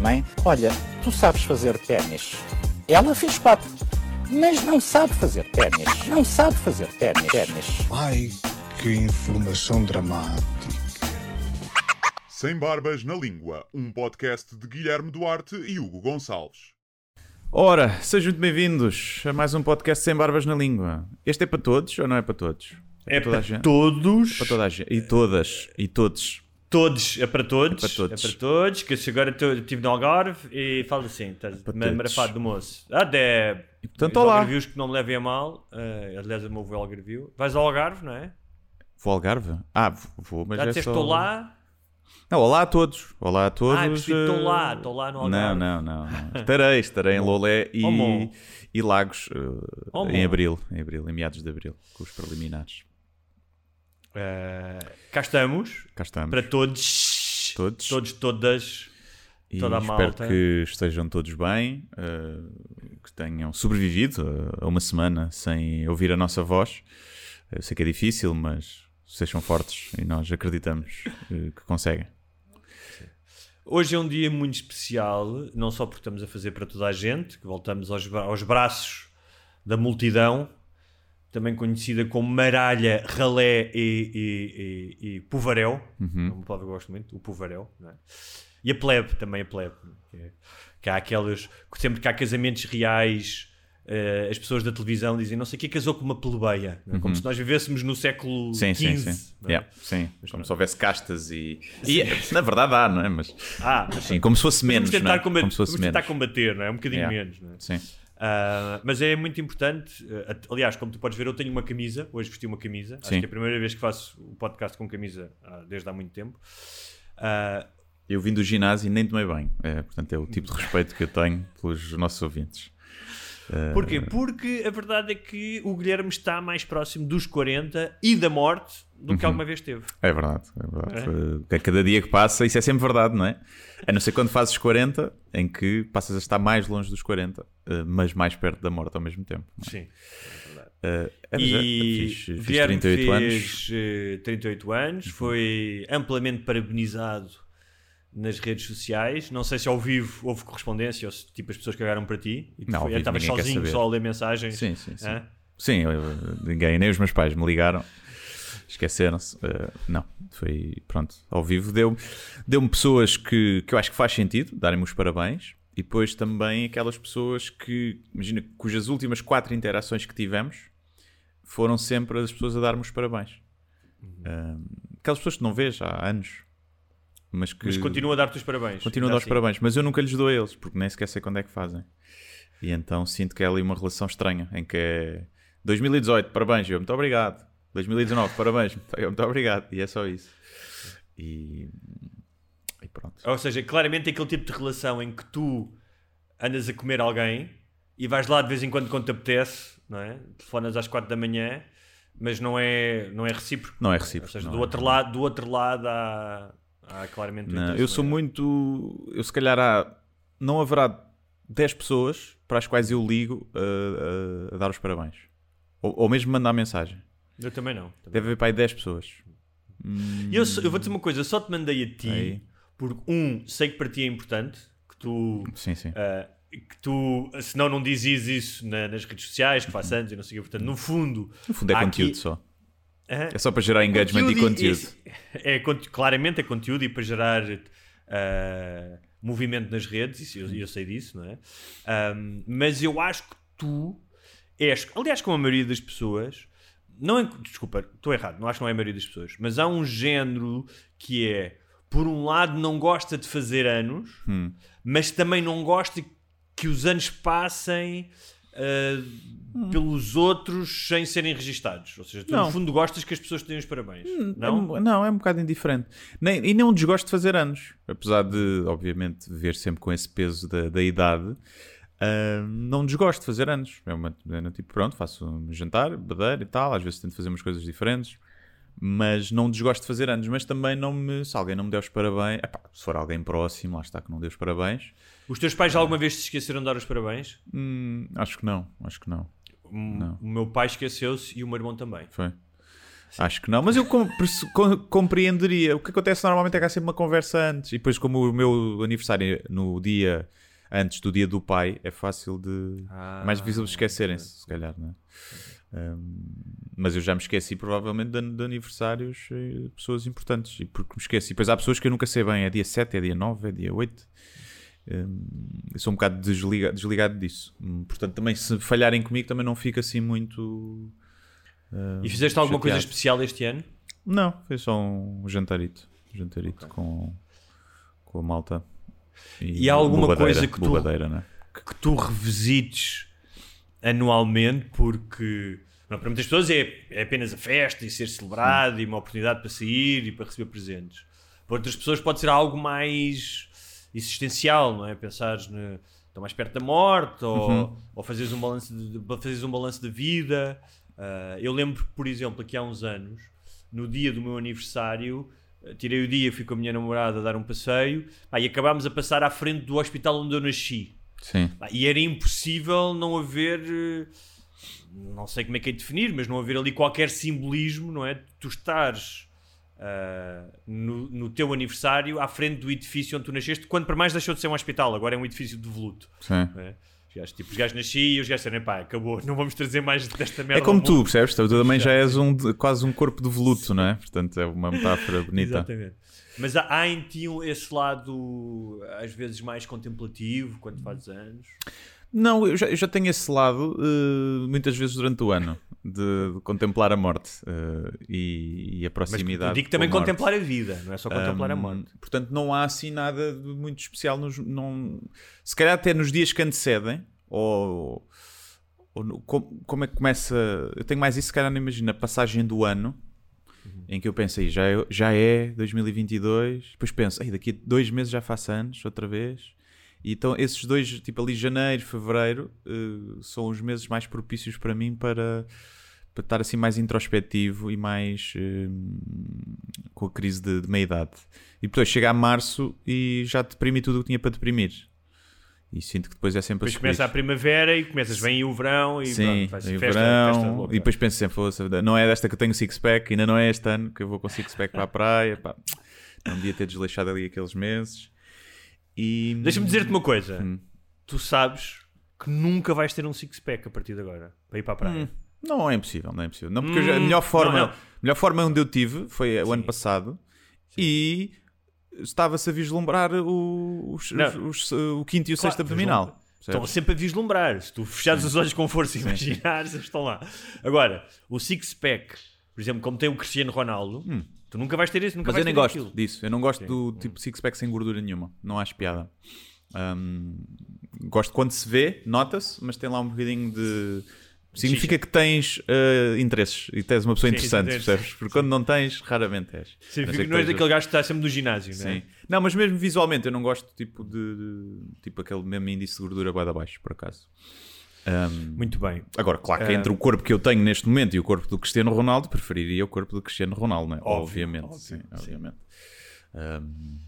Mãe, olha, tu sabes fazer ténis. Ela fez quatro, mas não sabe fazer ténis. Não sabe fazer ténis. Ai, que informação dramática. Sem Barbas na Língua, um podcast de Guilherme Duarte e Hugo Gonçalves. Ora, sejam muito bem-vindos a mais um podcast sem barbas na língua. Este é para todos ou não é para todos? É toda a para gente? todos. Para toda a gente. E todas. E todos. Todos, é para todos. É para todos. É para todos, que agora estou- estive no Algarve e falo assim, estás todos. marafado do moço. Ah, de... E, portanto, olá. Algarvios que não me levem a mal, eh, aliás, eu me ouvi Algarvio. Vais ao Algarve, não é? Vou ao Algarve? Ah, vou, vou, mas Já é disseste só... estou lá? Não, olá a todos. Olá a todos. Ah, estou eh, lá, estou lá no Não, Algarve. não, não. não. Estarei, estarei em Lolé e, Oh, e Lagos eh, Oh, em abril, em abril, em meados de abril, com os preliminares. Eh, cá estamos, Cá estamos. para todos, Todos. todos, todas, E toda a espero malta. que estejam todos bem, eh, que tenham sobrevivido a- uma semana sem ouvir a nossa voz. Eu sei que é difícil, mas sejam fortes e nós acreditamos eh, que conseguem. Hoje é um dia muito especial, não só porque estamos a fazer para toda a gente, que voltamos aos, bra- aos braços da multidão, também conhecida como maralha, ralé e, e, e, e povaréu, Uhum. é uma palavra que eu gosto muito, o povaréu, não é? e a plebe, também a plebe, que, é- que há aquelas, que sempre que há casamentos reais, eh, as pessoas da televisão dizem, não sei o que casou com uma plebeia, não é? como se nós vivêssemos no século Uhum. Sim, sim, XV. sim. não é? Yeah, sim. Como se houvesse castas e. e na verdade há, não é? Mas, Ah, mas sim, como se fosse menos. tentar, não é? combater, Como se fosse vamos tentar menos. combater, não é? Um bocadinho Yeah. menos, não é? Sim. Ah, mas é muito importante. ah, aliás, como tu podes ver, eu tenho uma camisa. Hoje vesti uma camisa. Acho Sim. que é a primeira vez que faço o podcast com camisa ah, desde há muito tempo. Eu vim do ginásio e nem tomei banho. É, portanto, é o tipo de respeito que eu tenho pelos nossos ouvintes. Eh, porquê? Porque a verdade é que o Guilherme está mais próximo dos 40 e da morte do Uhum. que alguma vez teve. É verdade, é verdade. Eh, Cada dia que passa, isso é sempre verdade, não é? A não ser quando fazes 40, em que passas a estar mais longe dos 40, eh, mas mais perto da morte ao mesmo tempo. é? Sim. Eh, é, mas é, E fiz, fiz Guilherme 38 anos. Uhum. fez eh, 38 anos, foi amplamente parabenizado nas redes sociais. Não sei se ao vivo houve correspondência ou se tipo as pessoas cagaram para ti e tu Não, estavas sozinho só a ler mensagens. Sim, sim, sim. Hã? Sim, eu- ninguém, nem os meus pais me ligaram. Esqueceram-se. Eh, não, foi pronto. Ao vivo deu- deu-me pessoas que, que eu acho que faz sentido darem-me os parabéns. E depois também aquelas pessoas que, imagina, cujas últimas quatro interações que tivemos foram sempre as pessoas a dar-me os parabéns. Uhum. Aquelas pessoas que não vês há anos, mas que Mas continua a dar-te os parabéns. continuam a dar os assim. parabéns. Mas eu nunca lhes dou a eles, porque nem sequer sei quando é que fazem. E então sinto que é ali uma relação estranha, em que é 2018, parabéns, eu muito obrigado. 2019, parabéns, eu muito obrigado. E é só isso. E, e pronto. Ou seja, claramente é aquele tipo de relação em que tu andas a comer alguém e vais lá de vez em quando quando te apetece, não é? Telefonas às 4 da manhã, mas não é, não é recíproco. Não é recíproco, Ou seja, do, é. outro lado, do outro lado há, há claramente. Não, eu sou é? muito. Eu se calhar há. Não haverá 10 pessoas para as quais eu ligo a, a- a dar os parabéns. Ou, ou mesmo mandar mensagem. Eu também não. também. Deve haver para aí 10 pessoas. Hum, Eu, eu vou dizer uma coisa, eu só te mandei a ti Aí. porque, um, sei que para ti é importante que tu. Sim, sim. ah, que tu, senão não dizes isso na- nas redes sociais, que faço antes e não sei o quê. Portanto, no fundo. No fundo é conteúdo aqui- só. É só para gerar engagement e conteúdo. É, é claramente é conteúdo e para gerar ah, movimento nas redes, isso eu, eu sei disso, não é? Ahm, mas eu acho que tu és, aliás, como a maioria das pessoas, não é, desculpa, estou errado, não acho que não é a maioria das pessoas, mas há um género que é, por um lado, não gosta de fazer anos, Hum. mas também não gosta que os anos passem uh, pelos outros sem serem registados. Ou seja, tu Não. no fundo gostas que as pessoas te deem os parabéns. não? É, não, é um bocado indiferente. Nem, e nem um desgosto de fazer anos. Apesar de, obviamente, ver sempre com esse peso da, da idade, ah, não desgosto de fazer anos. É uma, é no tipo, pronto, faço um jantar, badeira e tal. Às vezes tento fazer umas coisas diferentes. Mas não desgosto de fazer anos. Mas também não me. Se alguém não me der os parabéns. epá, se for alguém próximo, lá está que não deu os parabéns. Os teus pais alguma vez te esqueceram de dar os parabéns? hum, acho que não. Acho que não. O- O meu pai esqueceu-se e o meu irmão também. Foi. Acho que não, mas eu compreenderia. O que acontece normalmente é que há sempre uma conversa antes. E depois, como o meu aniversário é no dia antes do dia do pai, é fácil de. Ah, mais difícil de esquecerem-se, se calhar, não é? Um, mas eu já me esqueci provavelmente de, de aniversários eh, de pessoas importantes. E porque me esqueci. E depois há pessoas que eu nunca sei bem. É dia 7, é dia 9, é dia 8. Um, sou um bocado desliga- desligado disso. Hum, Portanto, também se falharem comigo, também não fico assim muito. E fizeste alguma coisa especial este ano? Não, foi só um jantarito. Jantarito com, com a malta. E há alguma coisa que tu- né? que tu revisites anualmente porque não, para muitas pessoas é, é apenas a festa e ser celebrado e uma oportunidade para sair e para receber presentes. Para outras pessoas pode ser algo mais existencial, não é? Pensares no, estou mais perto da morte ou, Uhum. ou fazeres um balanço de, fazeres um balanço da vida. Ah, eu lembro, por exemplo, que há uns anos, no dia do meu aniversário, eh, tirei o dia, fui com a minha namorada a dar um passeio pá, e acabámos a passar à frente do hospital onde eu nasci. Sim. E era impossível não haver, eh, não sei como é que é de definir, mas não haver ali qualquer simbolismo, não é? Tu estares ah, no, no teu aniversário à frente do edifício onde tu nasceste, quando para mais deixou de ser um hospital, agora é um edifício de voluto. Sim. é? Os gajos, tipo, os gajos nasci e os gajos disseram, pá, acabou, não vamos trazer mais desta merda. É como tu, mundo." percebes? Tu também já és um, quase um corpo de veluto, não é? Portanto, é uma metáfora bonita. Exatamente. Mas há, há em ti um- esse lado, às vezes, mais contemplativo, quando fazes anos. Não, eu já, eu já tenho esse lado eh, muitas vezes durante o ano de, de contemplar a morte eh, e, e a Mas proximidade. eu digo também a contemplar a vida, não é só contemplar a Hum, morte. Portanto, não há assim nada de muito especial. Nos, não, se calhar até nos dias que antecedem, ou, ou no- com- como é que começa. Eu tenho mais isso, se calhar não imagino, a passagem do ano. Em que eu pensei, já é, já é 2022, depois penso, "Ei, daqui a dois meses já faço anos, outra vez. E então esses dois, tipo ali janeiro, fevereiro, eh, são os meses mais propícios para mim para, para estar assim mais introspectivo e mais eh, com a crise de, de meia-idade. E depois chega a março e já deprimi tudo o que tinha para deprimir. E sinto que depois é sempre Depois a começa a primavera e começas, vem aí o verão e Sim, pronto, e o festa, verão, festa louca. e depois penso sempre, "Fosse, não é desta que eu tenho six-pack, ainda não é este ano que eu vou com six-pack para a praia, pá, não devia ter desleixado ali aqueles meses. E... Deixa-me dizer-te uma coisa. Hum. Tu sabes que nunca vais ter um six-pack a partir de agora para ir para a praia. Hum, Não é impossível, não é impossível. Não, porque eu já- a Hum, melhor forma, não, não. melhor forma onde eu tive foi o ano Sim. passado e estava-se a vislumbrar o, os- os- os- o quinto e o Claro, sexto abdominal. Estão percebes? sempre a vislumbrar. Se tu fechares os olhos com força e imaginares, eles estão lá. Agora, o six-pack, por exemplo, como tem o Cristiano Ronaldo, tu nunca vais ter esse, nunca Hum. Mas eu nem gosto aquilo. disso. Eu não gosto do tipo six-pack sem gordura nenhuma. Não acho piada. Hum, gosto quando se vê, nota-se, mas tem lá um bocadinho de. Significa que tens eh, interesses e tens uma pessoa Sim, interessante, interesses. percebes? Porque quando não tens, raramente és. Sim, A não ser fica- que não és daquele gajo que está sempre no ginásio, não é? Sim. Não, mas mesmo visualmente eu não gosto tipo de, de- tipo aquele mesmo índice de gordura vai de baixo, por acaso. Um, Muito bem. agora, claro que Ah. entre o corpo que eu tenho neste momento e o corpo do Cristiano Ronaldo, preferiria o corpo do Cristiano Ronaldo, né? Óbvio, obviamente. óbvio, sim, sim. obviamente. Um,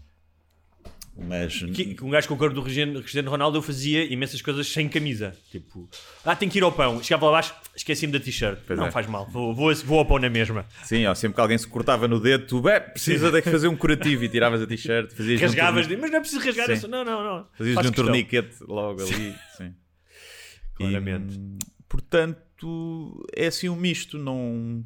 mas Que, um gajo com o corpo do Cristiano Ronaldo eu fazia imensas coisas sem camisa. Tipo, ah, tenho que ir ao pão. Chegava lá abaixo, esqueci-me da t-shirt. Não é. faz mal, vou, vou, vou ao pão na mesma. sim, ó, sempre que alguém se cortava no dedo, tu "Beh, precisa de fazer um curativo e tiravas a t-shirt, um Rasgavas, torni- mas não é preciso rasgar isso. Não, não, não. fazias Faz um questão. torniquete logo ali. sim. Claramente. E, portanto, é assim um misto, não.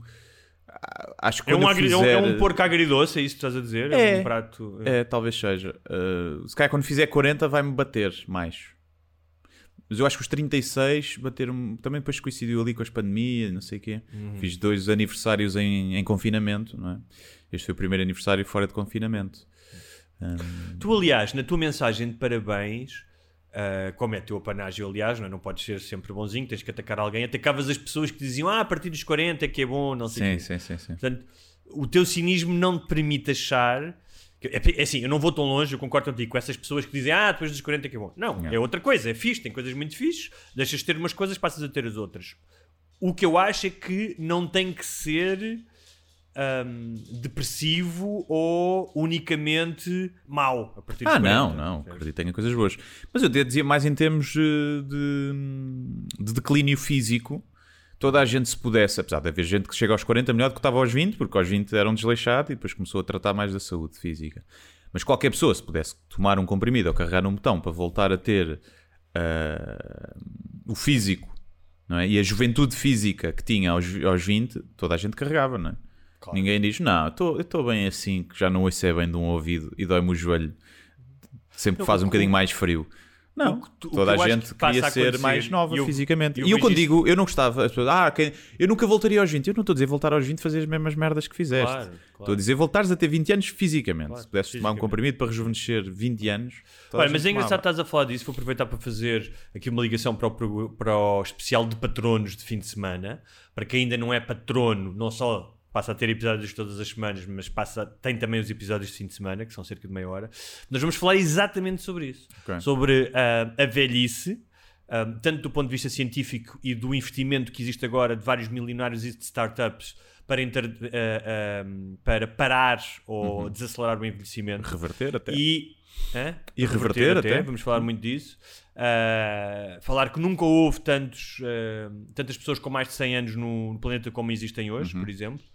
Acho que É um, agri- é fizer... é um porco agridoce, é isso que estás a dizer? É. um prato. É, talvez seja. Uh, se calhar quando fizer 40 vai-me bater mais. Mas eu acho que os 36 bateram também depois coincidiu ali com as pandemias, não sei o quê. Uhum. Fiz dois aniversários em, em confinamento, não é? Este foi o primeiro aniversário fora de confinamento. Um, Tu, aliás, na tua mensagem de parabéns, Uh, como é teu apanágio, aliás, não, é? não podes ser sempre bonzinho, tens que atacar alguém. Atacavas as pessoas que diziam, ah, a partir dos 40 é que é bom, não sei Sim, sim, sim, sim. Portanto, o teu cinismo não te permite achar. que- É, é assim, eu não vou tão longe, eu concordo contigo com essas pessoas que dizem, ah, depois dos 40 é que é bom. Não, é outra coisa, é fixe, tem coisas muito fixes, deixas de ter umas coisas, passas a ter as outras. O que eu acho é que não tem que ser hum, depressivo ou unicamente mau a partir Ah, 40. não, não, percebes? acredito que tenha coisas boas. Mas eu dizia mais em termos eh, de, de declínio físico. Toda a gente se pudesse, apesar de haver gente que chega aos 40 melhor do que estava aos 20, porque aos 20 era um desleixado e depois começou a tratar mais da saúde física. Mas qualquer pessoa, se pudesse tomar um comprimido ou carregar um botão para voltar a ter ah, o físico não é? e a juventude física que tinha aos, aos 20, toda a gente carregava, não é? Ninguém diz, não, eu estou bem assim, que já não ouço é bem de um ouvido e dói-me o joelho sempre que faz um bocadinho mais frio. Não, tu- toda a gente que queria a ser mais nova eu- fisicamente. eu e eu quando digo, eu não gostava, as pessoas, ah, eu nunca voltaria aos 20. Eu não estou a dizer voltar aos 20 fazer as mesmas merdas que fizeste. Claro, claro. Estou a dizer voltares a ter 20 anos fisicamente. Claro, Se pudesses tomar um comprimido para rejuvenescer 20 anos. Olha, mas é engraçado estás a falar disso. Vou aproveitar para fazer aqui uma ligação para o, para o especial de patronos de fim de semana. Para quem ainda não é patrono, não só passa a ter episódios todas as semanas, mas passa, tem também os episódios de fim de semana, que são cerca de meia hora. Nós vamos falar exatamente sobre isso. Ok. Sobre ah, a velhice. ah, tanto do ponto de vista científico e do investimento que existe agora de vários milionários e de startups para, inter- ah, para parar ou Uhum. desacelerar o envelhecimento. Reverter até. E, hã? E reverter até. Vamos falar muito disso. Uh, falar que nunca houve tantos, uh, tantas pessoas com mais de 100 anos no, no planeta como existem hoje, Uhum. por exemplo.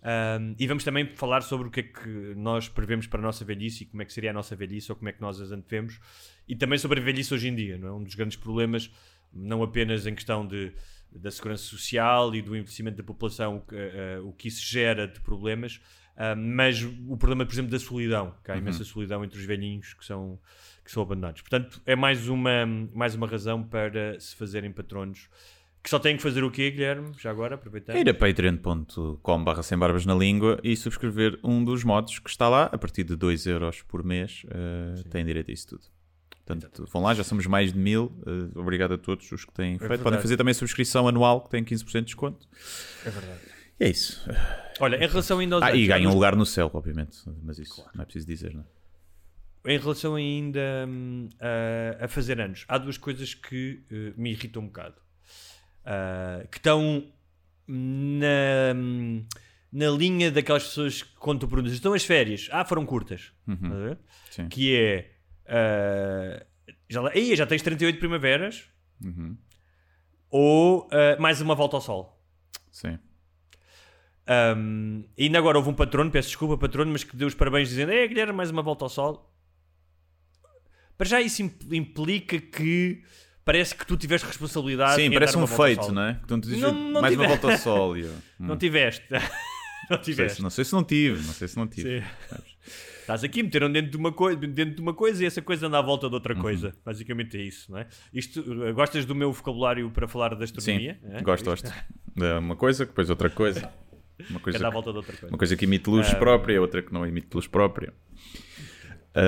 Um, e vamos também falar sobre o que é que nós prevemos para a nossa velhice e como é que seria a nossa velhice ou como é que nós as antevemos. E também sobre a velhice hoje em dia, não é? Um dos grandes problemas, não apenas em questão de, da segurança social e do envelhecimento da população, o que, uh, o que isso gera de problemas, uh, mas o problema, por exemplo, da solidão, que há imensa solidão entre os velhinhos que são, que são abandonados. Portanto, é mais uma, mais uma razão para se fazerem patronos. Que só têm que fazer o quê, Guilherme? Já agora, aproveitando. Ir a patreon.com barra sem barbas na língua e subscrever um dos modos que está lá, a partir de 2 euros por mês, uh, têm direito a isso tudo. Portanto, vão lá, já somos mais de mil. Uh, obrigado a todos os que têm feito. verdade. Podem fazer também a subscrição anual, que tem 15% de desconto. É verdade. E é isso. Olha, em relação ainda aos Ah, e anos, ganham um lugar no céu, obviamente. Mas isso não é preciso dizer, não é? Em relação ainda hum, a, a fazer anos, há duas coisas que eh, me irritam um bocado. Ah, que estão na, hum, na linha daquelas pessoas que quando tu perguntas, estão as férias? Ah, foram curtas. Uhum. Sim. Que é. ah, já, lá- já tens 38 primaveras? Uhum. Ou ah, mais uma volta ao sol? Sim. Um, e ainda agora houve um patrono, peço desculpa, patrono, mas que deu os parabéns dizendo: É, Guilherme, mais uma volta ao sol. Para já isso impl- implica que parece que tu tiveste responsabilidade. Sim, parece um feito, não é? Que tu dizes, Não- não mais uma volta ao sol. eu, hum, Não tiveste. não não, sei tiveste. se, não sei se não tive, não sei se não tive. Sim. Estás aqui, meteram dentro de, uma coisa, dentro de uma coisa e essa coisa anda à volta de Uhum. outra coisa. Basicamente é isso, não é? Isto, uh, gostas do meu vocabulário para falar da Sim, astronomia? É? gosto, Isto gosto. É Uma coisa, depois outra coisa. Uma coisa, que, volta de outra coisa. uma coisa que emite luz própria, outra que não emite luz própria. Um,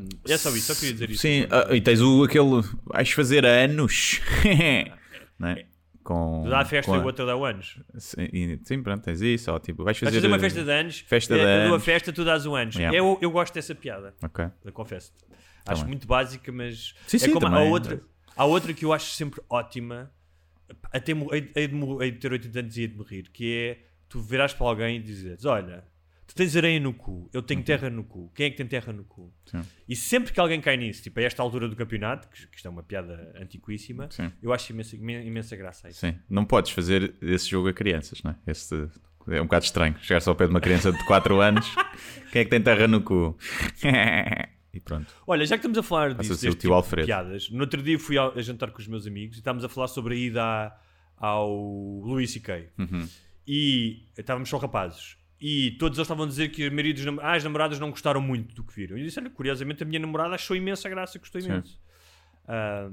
Um, é só isso, só queria dizer isso. Sim, ah, e tens o aquele. Vais fazer anos. não é? Com, Tu dá a festa com e o outro dá o anos. Sim, sim, pronto, tens isso. Ó, tipo, vais Vais fazer, fazer uma festa de anos, festa eh, de a anos. festa, tu dás o anos. Yeah. Eu, eu gosto dessa piada, Ok. eu confesso. Acho bem. muito básica, mas Sim, é sim, como há outra, há outra que eu acho sempre ótima, até hei, de, mo- hei de ter 80 anos e hei de morrer, que é tu virás para alguém e dizes: Olha, tu tens areia no cu, eu tenho terra no cu. Quem é que tem terra no cu? Sim. E sempre que alguém cai nisso, tipo a esta altura do campeonato, que, que isto é uma piada antiquíssima, Sim. eu acho imensa, imen- imensa graça a isso. Sim, não podes fazer esse jogo a crianças, não é? Esse, é um bocado estranho. Chegar-se ao pé de uma criança de 4 anos, quem é que tem terra no cu? e pronto. Olha, já que estamos a falar disso, deste tipo Alfredo. de piadas, no outro dia fui a jantar com os meus amigos e estávamos a falar sobre a ida à- ao Louis C.K. Uhum. E estávamos só rapazes. E todos eles estavam a dizer que a maioria dos nam- ah, as namoradas não gostaram muito do que viram. E eu disse, olha, curiosamente a minha namorada achou imensa graça, gostou imenso. Ah,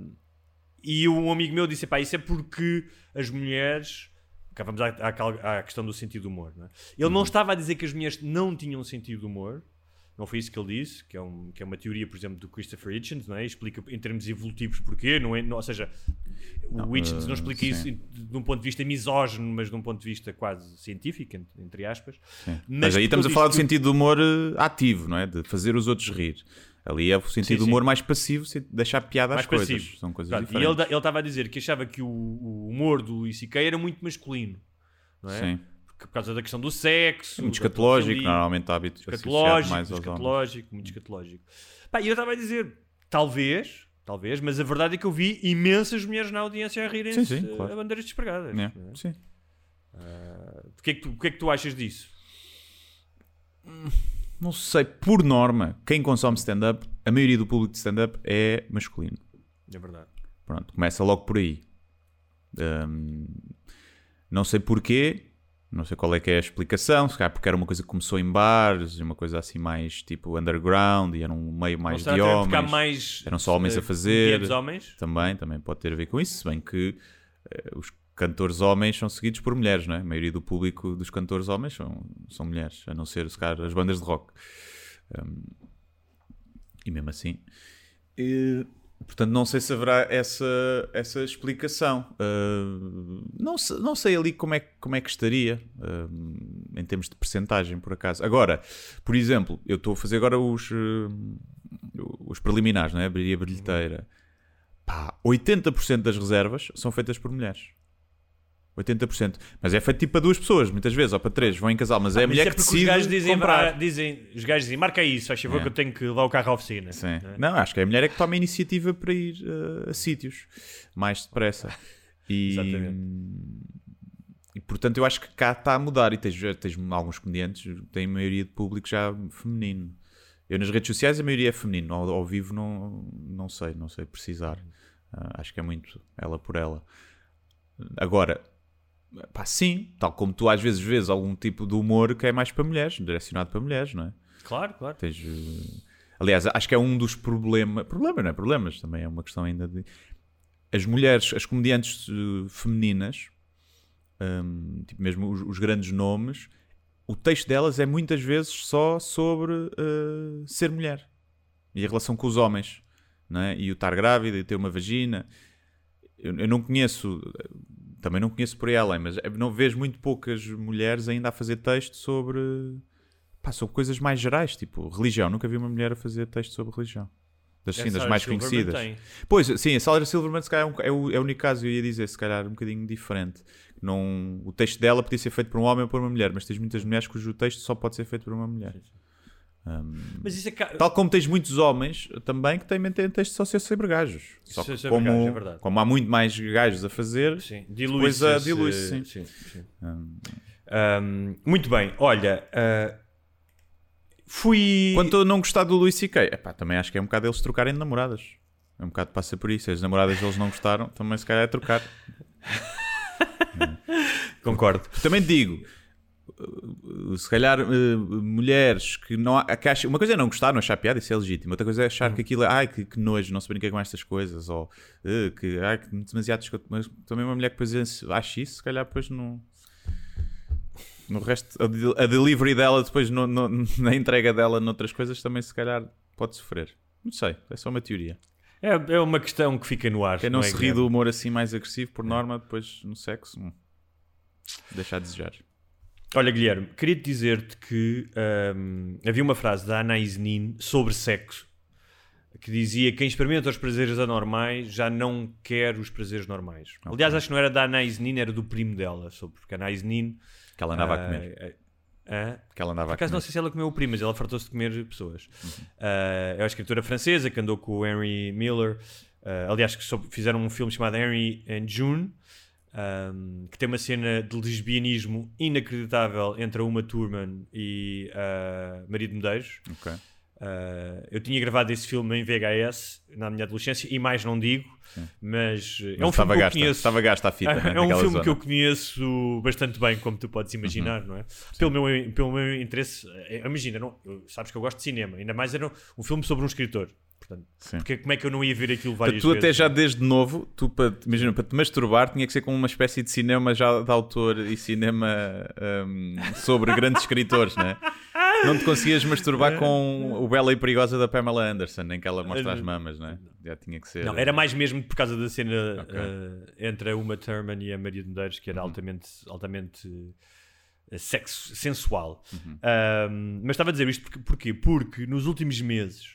e um amigo meu disse, pá, isso é porque as mulheres... Cá vamos à, à à questão do sentido do humor. Não é? Ele Uhum. não estava a dizer que as mulheres não tinham sentido de humor, não foi isso que ele disse, que é, um, que é uma teoria, por exemplo, do Christopher Hitchens, não é? explica em termos evolutivos porquê, não é, não, ou seja, o Não, Hitchens não eh, explica sim. isso de um ponto de vista misógino, mas de um ponto de vista quase científico, entre, aspas. Sim. Mas Mas aí estamos a falar do isto- sentido do humor eh, ativo, não é? De fazer os outros rir. Ali é o sentido do humor mais passivo, deixar piada às mais coisas. passivo. São coisas Pronto, E diferentes. ele estava a dizer que achava que o, o humor do C.K. era muito masculino, não é? Sim. Por causa da questão do sexo, Muito escatológico, normalmente hábito associado escatológico, mais aos escatológico, muito escatológico. Pá, e eu estava a dizer, talvez, talvez, mas a verdade é que eu vi imensas mulheres na audiência a rirem-se Sim, sim, claro. a bandeiras despregadas. É, é? Sim. O, que é que tu, o que é que tu achas disso? Não sei, por norma, quem consome stand-up, a maioria do público de stand-up é masculino. É verdade. Pronto, começa logo por aí. Hum, não sei porquê, não sei qual é que é a explicação, se calhar porque era uma coisa que começou em bares, uma coisa assim mais tipo underground, e era um meio mais de homens. mais Eram só homens eh, a fazer. homens? Também, também pode ter a ver com isso, se bem que eh, os cantores homens são seguidos por mulheres, não é? A maioria do público dos cantores homens são, são mulheres, a não ser, se calhar, as bandas de rock. Um, e mesmo assim. E, portanto, não sei se haverá essa, essa explicação. Uh, não, se- não sei ali como é, como é que estaria uh, em termos de percentagem, por acaso. Agora, por exemplo, eu estou a fazer agora os, uh, os preliminares, não é? Abrir a bilheteira. Pá, 80% das reservas são feitas por mulheres. 80%. Mas é feito tipo para duas pessoas, muitas vezes, ou para três, vão em casal, mas é a Ah, Mas mulher é que decide os gajos dizem, comprar. ah, dizem, os gajos dizem, marca isso, faz favor É. que eu tenho que levar o carro à oficina. Sim. Não é? Não, acho que é a mulher é que toma a iniciativa para ir uh, a sítios mais depressa. E, Exatamente. e portanto eu acho que cá está a mudar e tens, tens alguns comediantes, tem a maioria de público já feminino. Eu nas redes sociais a maioria é feminino, ao, ao vivo não, não sei, não sei precisar. Ah, acho que é muito ela por ela. Agora, pá, sim, tal como tu às vezes vês algum tipo de humor que é mais para mulheres, direcionado para mulheres, não é? Claro, claro. Tens, eh, aliás, acho que é um dos problemas. Problema, não é? Problemas também é uma questão ainda de. As mulheres, as comediantes eh, femininas, hum, tipo mesmo os, os grandes nomes, o texto delas é muitas vezes só sobre eh, ser mulher e a relação com os homens, não é? E o estar grávida e ter uma vagina. Eu, eu não conheço, também não conheço por aí além, mas eh, não vejo muito poucas mulheres ainda a fazer texto sobre pá, sobre coisas mais gerais, tipo religião. Nunca vi uma mulher a fazer texto sobre religião. Das, sim, das mais Silverman conhecidas. tem. Pois, sim, a Sarah Silverman se calhar é, é o, é o único caso, eu ia dizer, se calhar um bocadinho diferente. Não, o texto dela podia ser feito por um homem ou por uma mulher, mas tens muitas mulheres cujo texto só pode ser feito por uma mulher. Um, Mas é ca- Tal como tens muitos homens também que têm texto só ser sobre gajos. Só Ser que como, gajos, é verdade. como há muito mais gajos a fazer, dilui-se. a- dilui-se, sim. sim, sim. Um, Um, muito bem, olha, uh, fui. Quanto a não gostar do Luís C.K., epá, também acho que é um bocado eles trocarem de namoradas. É um bocado passa por isso. As namoradas deles não gostaram, também se calhar é trocar. Concordo. Também digo, se calhar uh, mulheres que não há- que acham, uma coisa é não gostar, não achar piada, isso é legítimo. Outra coisa é achar que aquilo é ai que, que nojo, não se brinca com estas coisas, ou uh, que ai que demasiado escroto. Mas também uma mulher que depois acha isso, se calhar depois não. No resto, a, de- a delivery dela, depois no- no- na entrega dela noutras coisas, também se calhar pode sofrer. Não sei, é só uma teoria. É, é uma questão que fica no ar. Quem não, é, se ri do humor assim mais agressivo, por norma, depois no sexo, hum, deixa a desejar. Olha, Guilherme, queria-te dizer-te que hum, havia uma frase da Anais Nin sobre sexo que dizia quem experimenta os prazeres anormais já não quer os prazeres normais. Aliás, acho que não era da Anais Nin, era do primo dela, sobre, porque a Anais Nin. Que ela andava a ah, comer. ah, Que ela andava Por a acaso não sei se ela comeu o primo, mas ela fartou-se de comer pessoas. Uhum. Uh, é uma escritora francesa que andou com o Henry Miller. Uh, aliás, que fizeram um filme chamado Henry and June, um, que tem uma cena de lesbianismo inacreditável entre a Uma Thurman e uh, Maria de Medeiros. Ok. Uh, eu tinha gravado esse filme em VHS na minha adolescência e mais não digo, mas uh, é Mas um filme estava que eu gasta, conheço. estava gasta a fita. né, É um filme zona. que eu conheço bastante bem, como tu podes imaginar, Uhum. não é? Pelo meu, pelo meu interesse, é, imagina, não, eu- sabes que eu gosto de cinema, ainda mais era um filme sobre um escritor. Portanto, Sim. porque, como é que eu não ia ver aquilo várias tu vezes? até já desde novo, tu para, imagina, para te masturbar tinha que ser com uma espécie de cinema já de autor e cinema hum, sobre grandes escritores, não é? não te conseguias masturbar com o Bela e Perigosa da Pamela Anderson, em que ela mostra as mamas, não é? Já tinha que ser. Não, era mais mesmo por causa da cena eh, entre a Uma Thurman e a Maria de Medeiros, que era altamente, altamente eh, sexo, sensual. Ahm, mas estava a dizer isto porque, porquê? Porque nos últimos meses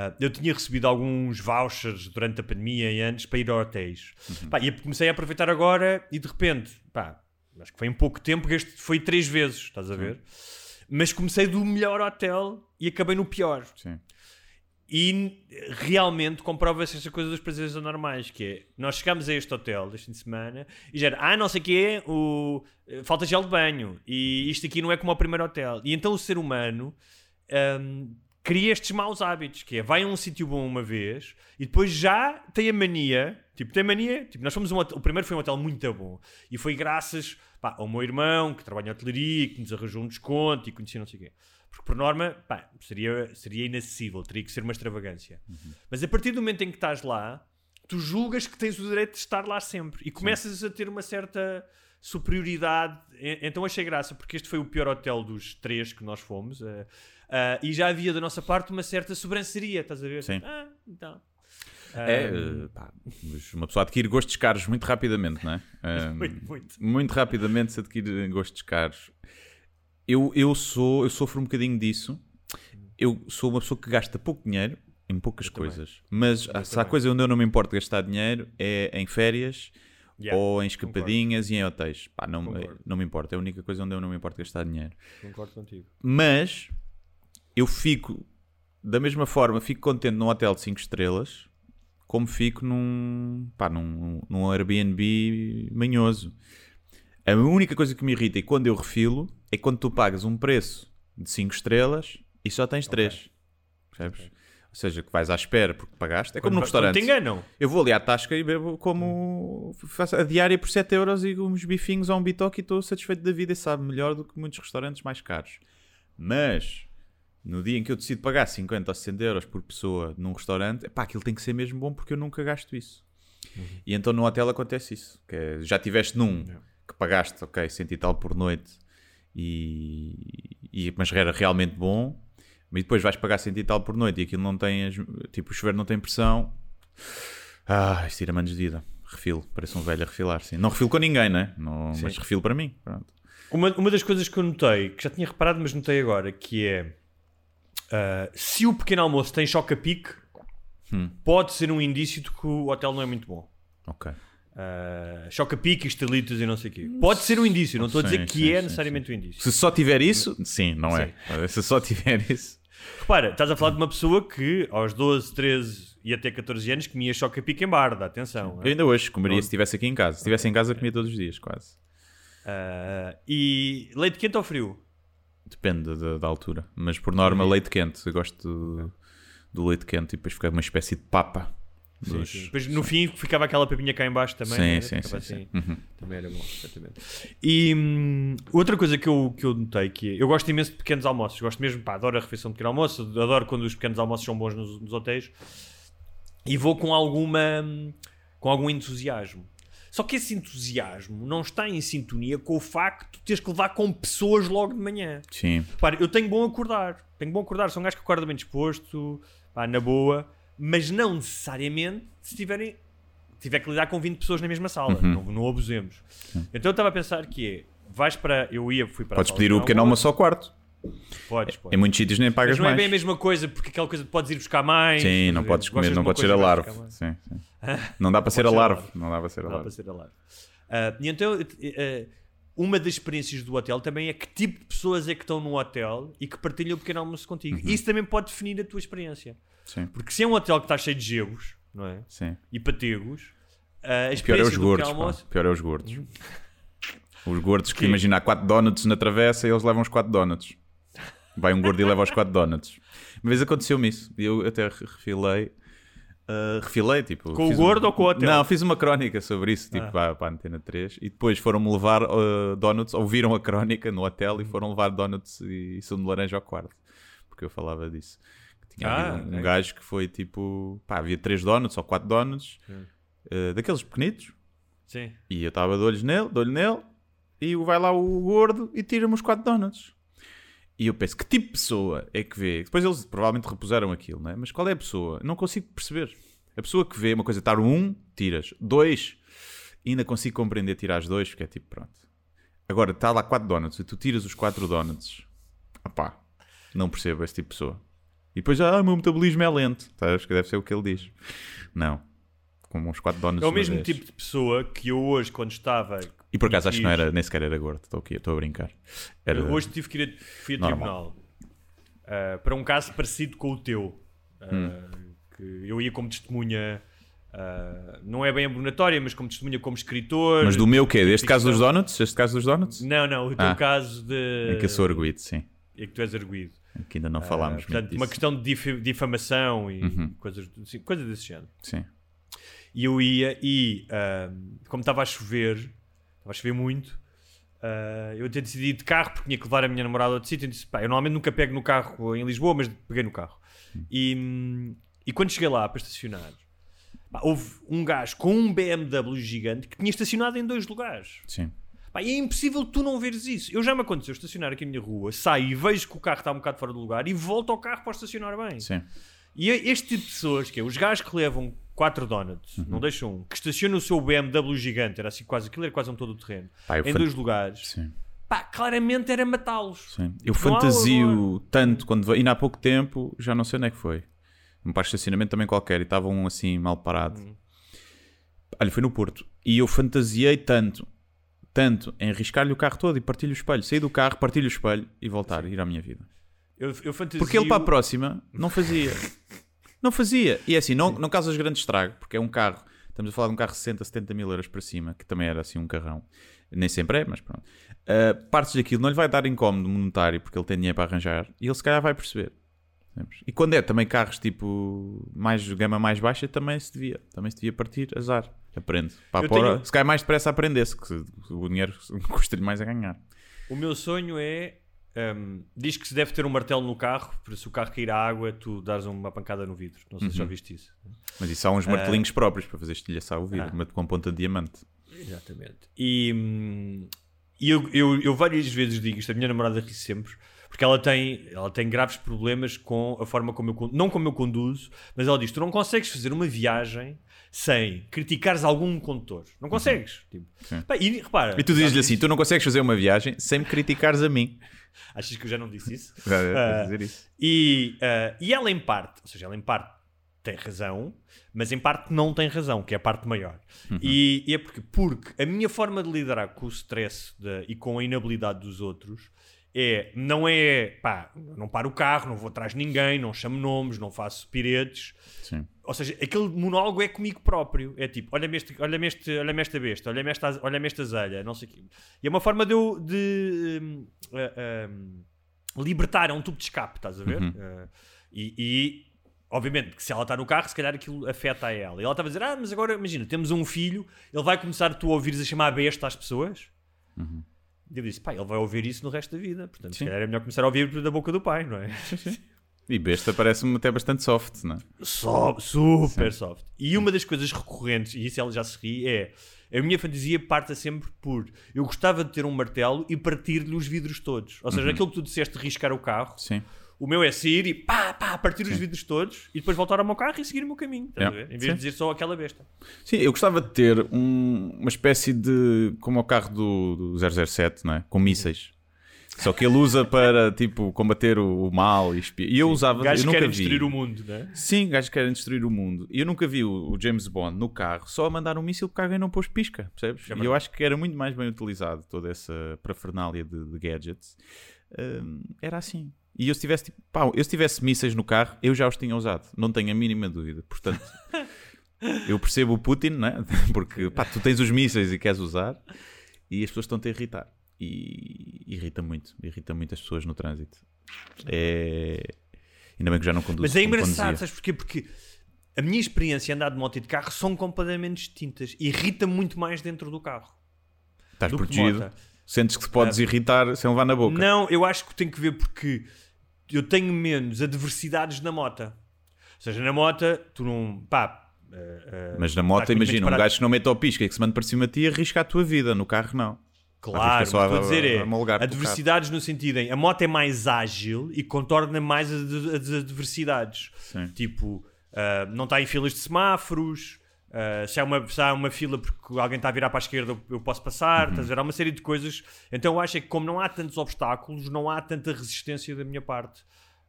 ah, eu tinha recebido alguns vouchers durante a pandemia e antes para ir a hotéis. Pá, e comecei a aproveitar agora e de repente, pá, acho que foi em pouco tempo, gasto, foi três vezes, estás a ver? Mas comecei do melhor hotel e acabei no pior. Sim. E realmente comprova-se esta coisa dos prazeres anormais, que é, nós chegamos a este hotel este fim de semana e já era, ah, não sei o quê, o, falta gel de banho, e isto aqui não é como ao primeiro hotel. E então o ser humano hum, cria estes maus hábitos, que é, vai a um sítio bom uma vez e depois já tem a mania, tipo, tem mania, tipo, nós fomos um hotel, o primeiro foi um hotel muito bom, e foi graças pá, ao meu irmão, que trabalha em hotelaria, que nos arranjou um desconto e conhecia não sei o quê. Porque por norma, pá, seria, seria inacessível, teria que ser uma extravagância. Mas a partir do momento em que estás lá, tu julgas que tens o direito de estar lá sempre e começas a ter uma certa superioridade. Então achei graça, porque este foi o pior hotel dos três que nós fomos. eh, ah, e já havia da nossa parte uma certa sobranceria, estás a ver? Sim. Ah, então. É, Ah, eh, pá, uma pessoa adquire gostos caros muito rapidamente, não é? Eh, Muito, muito. muito rapidamente se adquire gostos caros. Eu, eu sou, eu sofro um bocadinho disso. Eu sou uma pessoa que gasta pouco dinheiro em poucas coisas. Mas ah, se há também. coisa onde eu não me importo gastar dinheiro é em férias Yeah, ou em escapadinhas e em hotéis. Pá, não, Concordo. não me importa. É a única coisa onde eu não me importo gastar dinheiro. Concordo contigo. Mas eu fico, da mesma forma, fico contente num hotel de 5 estrelas como fico num, pá, num, num Airbnb manhoso. A única coisa que me irrita e quando eu refilo é quando tu pagas um preço de 5 estrelas e só tens 3. Percebes? Ou seja, que vais à espera porque pagaste. É como num restaurante. te enganam. Eu vou ali à tasca e bebo como faço a diária por 7 euros e uns bifinhos ou um bitoque e estou satisfeito da vida e sabe melhor do que muitos restaurantes mais caros. Mas no dia em que eu decido pagar 50 ou 60 euros por pessoa num restaurante, pá, aquilo tem que ser mesmo bom porque eu nunca gasto isso. E então no hotel acontece isso. Que é, já tiveste num que pagaste, ok, 100 e tal por noite, e, e- mas era realmente bom, mas depois vais pagar 100 e tal por noite e aquilo não tem, tipo, o chuveiro não tem pressão. Ah, isto tira manos de vida. Refilo, parece um velho a refilar, sim. Não refilo com ninguém, né? Não, mas refilo para mim. Pronto. Uma, uma das coisas que eu notei, que já tinha reparado, mas notei agora, que é ah, se o pequeno almoço tem choque a pique, Hum. pode ser um indício de que o hotel não é muito bom. Ok. Uh, choque a pique, estalitas e não sei o quê. Pode ser um indício, não estou a dizer Sim, que sim, é sim, necessariamente um indício. Se só tiver isso, sim, não é. Se só tiver isso. Repara, estás a falar de uma pessoa que aos 12, 13 e até 14 anos comia choque a pique em barda, atenção. Eu ainda hoje comeria se estivesse aqui em casa. Se estivesse em casa, comia todos os dias, quase. Uh, e leite quente ou frio? Depende da, da altura. Mas por norma, leite quente. Eu gosto do, do leite quente e depois fica uma espécie de papa. dos- Depois no fim ficava aquela papinha cá em baixo também. Sim, né? sim, sim, assim. sim. Uhum. Também era bom, exatamente. E hum, outra coisa que eu, que eu notei que eu gosto imenso de pequenos almoços, gosto mesmo, pá, adoro a refeição de pequeno almoço, adoro quando os pequenos almoços são bons nos, nos hotéis e vou com alguma hum, com algum entusiasmo. Só que esse entusiasmo não está em sintonia com o facto de teres que levar com pessoas logo de manhã. Sim. Repare, eu tenho bom acordar. Tenho bom acordar. Sou um gajo que acorda bem disposto, pá, na boa. Mas não necessariamente se tiverem, tiver que lidar com 20 pessoas na mesma sala. Uhum. Não, não abusemos. Então eu estava a pensar que é, vais para... Eu ia, fui para a Podes sala pedir o pequeno almoço ao quarto. Podes, Em podes. muitos sítios nem pagas Mas não é mais. bem a mesma coisa, porque aquela coisa de podes ir buscar mais. Sim, não exemplo. podes comer, não uma podes ser a mais. Sim, sim. Não dá para ser a Pode ser a larve. larve. Não dá para ser a Não dá para larve. ser a larve. Ah, e então, eh, uma das experiências do hotel também é que tipo de pessoas é que estão no hotel e que partilham o pequeno almoço contigo. Uhum. Isso também pode definir a tua experiência. Sim, Porque se é um hotel que está cheio de gebos, não é? sim. E pategos, a Pior é experiência os do gordos. almoço... Pior é os gordos. Os gordos que Porquê? imagina há 4 donuts na travessa e eles levam os 4 donuts. Vai um gordo e leva os 4 donuts. Uma vez aconteceu-me isso. e Eu até re- refilei. ah, refilei, tipo. Com o gordo ou com o hotel? Não, fiz uma crónica sobre isso, tipo, Ah. para, a Antena 3. E depois foram-me levar ah, donuts, ouviram a crónica no hotel e foram levar donuts e, sumo de laranja ao quarto. Porque eu falava disso. Que tinha Ah, um, um ok. gajo que foi tipo. Pá, havia 3 donuts ou 4 donuts. ah, daqueles pequenitos. Sim. E eu estava de olhos nele, de olho nele, e vai lá o gordo e tira-me os 4 donuts. E eu penso, que tipo de pessoa é que vê? Depois eles provavelmente repuseram aquilo, né? mas qual é a pessoa? Não consigo perceber. A pessoa que vê uma coisa, estar um, tiras. Dois, ainda consigo compreender tirar as dois, porque é tipo, pronto. Agora, está lá quatro donuts e tu tiras os quatro donuts. Opá, não percebo esse tipo de pessoa. E depois, ah, o meu metabolismo é lento. Tá, acho que deve ser o que ele diz. Não. Com uns quatro donuts É o mesmo vez. tipo de pessoa que eu hoje, quando estava. E por acaso acho que não era, nem sequer era gordo. Estou aqui, estou a brincar. Era, Eu hoje tive que ir a, fui a tribunal ah, para um caso parecido com o teu. Ah, Hum. que eu ia como testemunha, ah, não é bem abonatória, mas como testemunha como escritor. Mas do meu quê? Deste caso dos donuts? Este caso dos donuts? Não, não, o teu Ah. caso de. É que eu sou arguído, sim. É que tu és arguído. Que ainda não falámos portanto, uma disso. questão de dif- difamação e Uhum. coisas, assim, coisas desse género. Sim. E eu ia e, como estava a chover, estava a chover muito, ah, eu até decidi ir de carro porque tinha que levar a minha namorada ao sítio. e disse, pá, eu normalmente nunca pego no carro em Lisboa, mas peguei no carro. E, hum, e quando cheguei lá para estacionar, pá, houve um gajo com um BMW gigante que tinha estacionado em dois lugares. Sim. Pá, e é impossível tu não veres isso. Eu já me aconteceu estacionar aqui na minha rua, saio e vejo que o carro está um bocado fora do lugar e volto ao carro para estacionar bem. Sim. E este tipo de pessoas, que é os gajos que levam quatro donuts, Uhum. não deixam um, que estacionam o seu BMW gigante, era assim quase, aquilo era quase um todo o terreno, em dois lugares, Sim. pá, claramente era matá-los. Sim. Eu Não há fantasio tanto quando. Ainda há pouco tempo, já não sei onde é que foi. Um parque de estacionamento também qualquer e estavam assim mal parado. Hum. Olha, foi no Porto. E eu fantasiei tanto, tanto em arriscar-lhe o carro todo e partir-lhe o espelho. Sair do carro, partir-lhe o espelho e voltar, ir à minha vida. Eu, eu fantasio... Porque ele para a próxima não fazia. Não fazia. E é assim, não, não causas grande estrago, porque é um carro. Estamos a falar de um carro de 60, 70 mil euros para cima, que também era assim um carrão. Nem sempre é, mas pronto. Uh, partes daquilo não lhe vai dar incómodo monetário, porque ele tem dinheiro para arranjar, e ele se calhar vai perceber. E quando é também carros tipo mais gama mais baixa, também se devia. Também se devia partir, azar. Aprende. Pá, tenho- Se calhar mais depressa aprender-se, que o dinheiro custa-lhe mais a ganhar. O meu sonho é. Hum, diz que se deve ter um martelo no carro, para se o carro cair à água, tu dares uma pancada no vidro. Não sei se já Uhum. viste isso. Mas isso há uns martelinhos próprios para fazer estilhaçar o vidro, Ah. mas com ponta de diamante. Exatamente. E, hum, e eu, eu, eu várias vezes digo isto, a minha namorada ri sempre, porque ela tem, ela tem graves problemas com a forma como eu não como eu conduzo, mas ela diz: tu não consegues fazer uma viagem sem criticares algum condutor. Não consegues. Tipo, Sim. pá, e repara, E tu dizes-lhe assim: tu não consegues fazer uma viagem sem me criticares a mim. Achas que eu já não disse isso? Já é, de dizer isso. E, ah, e ela em parte, ou seja, ela em parte tem razão, mas em parte não tem razão, que é a parte maior. Uhum. E, e é porque, porque a minha forma de lidar com o stress da- e com a inabilidade dos outros é, não é, pá, não paro o carro, não vou atrás de ninguém, não chamo nomes, não faço piretes. Sim. Ou seja, aquele monólogo é comigo próprio. É tipo, olha-me este, olha este, olha esta besta, olha-me esta, olha esta zelha, não sei o quê. E é uma forma de eu de, hum, ah, hum, libertar, é um tubo de escape, estás a ver? Uhum. Ah, e, e, obviamente, que se ela está no carro, se calhar aquilo afeta a ela. E ela estava a dizer, ah, mas agora, imagina, temos um filho, ele vai começar tu a ouvires a chamar besta às pessoas. Uhum. E eu disse, pá, ele vai ouvir isso no resto da vida. Portanto, se Sim. calhar é melhor começar a ouvir da boca do pai, não é? E besta parece-me até bastante soft, não é? So- super soft. E uma das coisas recorrentes, e isso ela já se ri, é a minha fantasia parta sempre por eu gostava de ter um martelo e partir-lhe os vidros todos. Ou seja, Uhum. aquilo que tu disseste de riscar o carro, Sim. o meu é sair e pá, pá, partir os vidros todos e depois voltar ao meu carro e seguir o meu caminho. estás a Yeah. ver? Em vez Sim. de dizer só aquela besta. Sim, eu gostava de ter um- uma espécie de. como o carro do, do 007, não é? Com mísseis. Só que ele usa para, tipo, combater o, o mal e espiar. E eu usava. Gajos eu nunca querem vi. destruir o mundo, não é? Sim, gajos que querem destruir o mundo. E eu nunca vi o, o James Bond no carro só a mandar um míssil porque alguém não pôs pisca, percebes? É e eu acho que era muito mais bem utilizado toda essa parafernália de, de gadgets. Hum, era assim. E eu se tivesse, tipo, pá, eu se tivesse mísseis no carro, eu já os tinha usado. Não tenho a mínima dúvida. Portanto, eu percebo o Putin, né? Porque pá, tu tens os mísseis e queres usar e as pessoas estão-te a irritar. E irrita muito, irrita muito as pessoas no trânsito. É... Ainda bem que já não conduzo. Mas é engraçado, sabes porquê? Porque a minha experiência andar de moto e de carro são completamente distintas. Irrita muito mais dentro do carro. Estás do protegido. Sentes que se podes irritar sem levar na boca. Não, eu acho que tem que ver porque eu tenho menos adversidades na moto. Ou seja, na moto, tu não. pá. eh, eh, Mas na moto, muito imagina, um gajo que não mete ao pisca e que se manda para cima de ti arrisca a tua vida. No carro, não. Claro, estou a dizer é homologar pelo adversidades no sentido em a moto é mais ágil e contorna mais as, adversidades. Sim. Tipo, ah, não está em filas de semáforos. ah, se, há uma, se há uma fila porque alguém está a virar para a esquerda, eu- eu posso passar. Uhum. Há uma série de coisas. Então eu acho é que, como não há tantos obstáculos, não há tanta resistência da minha parte.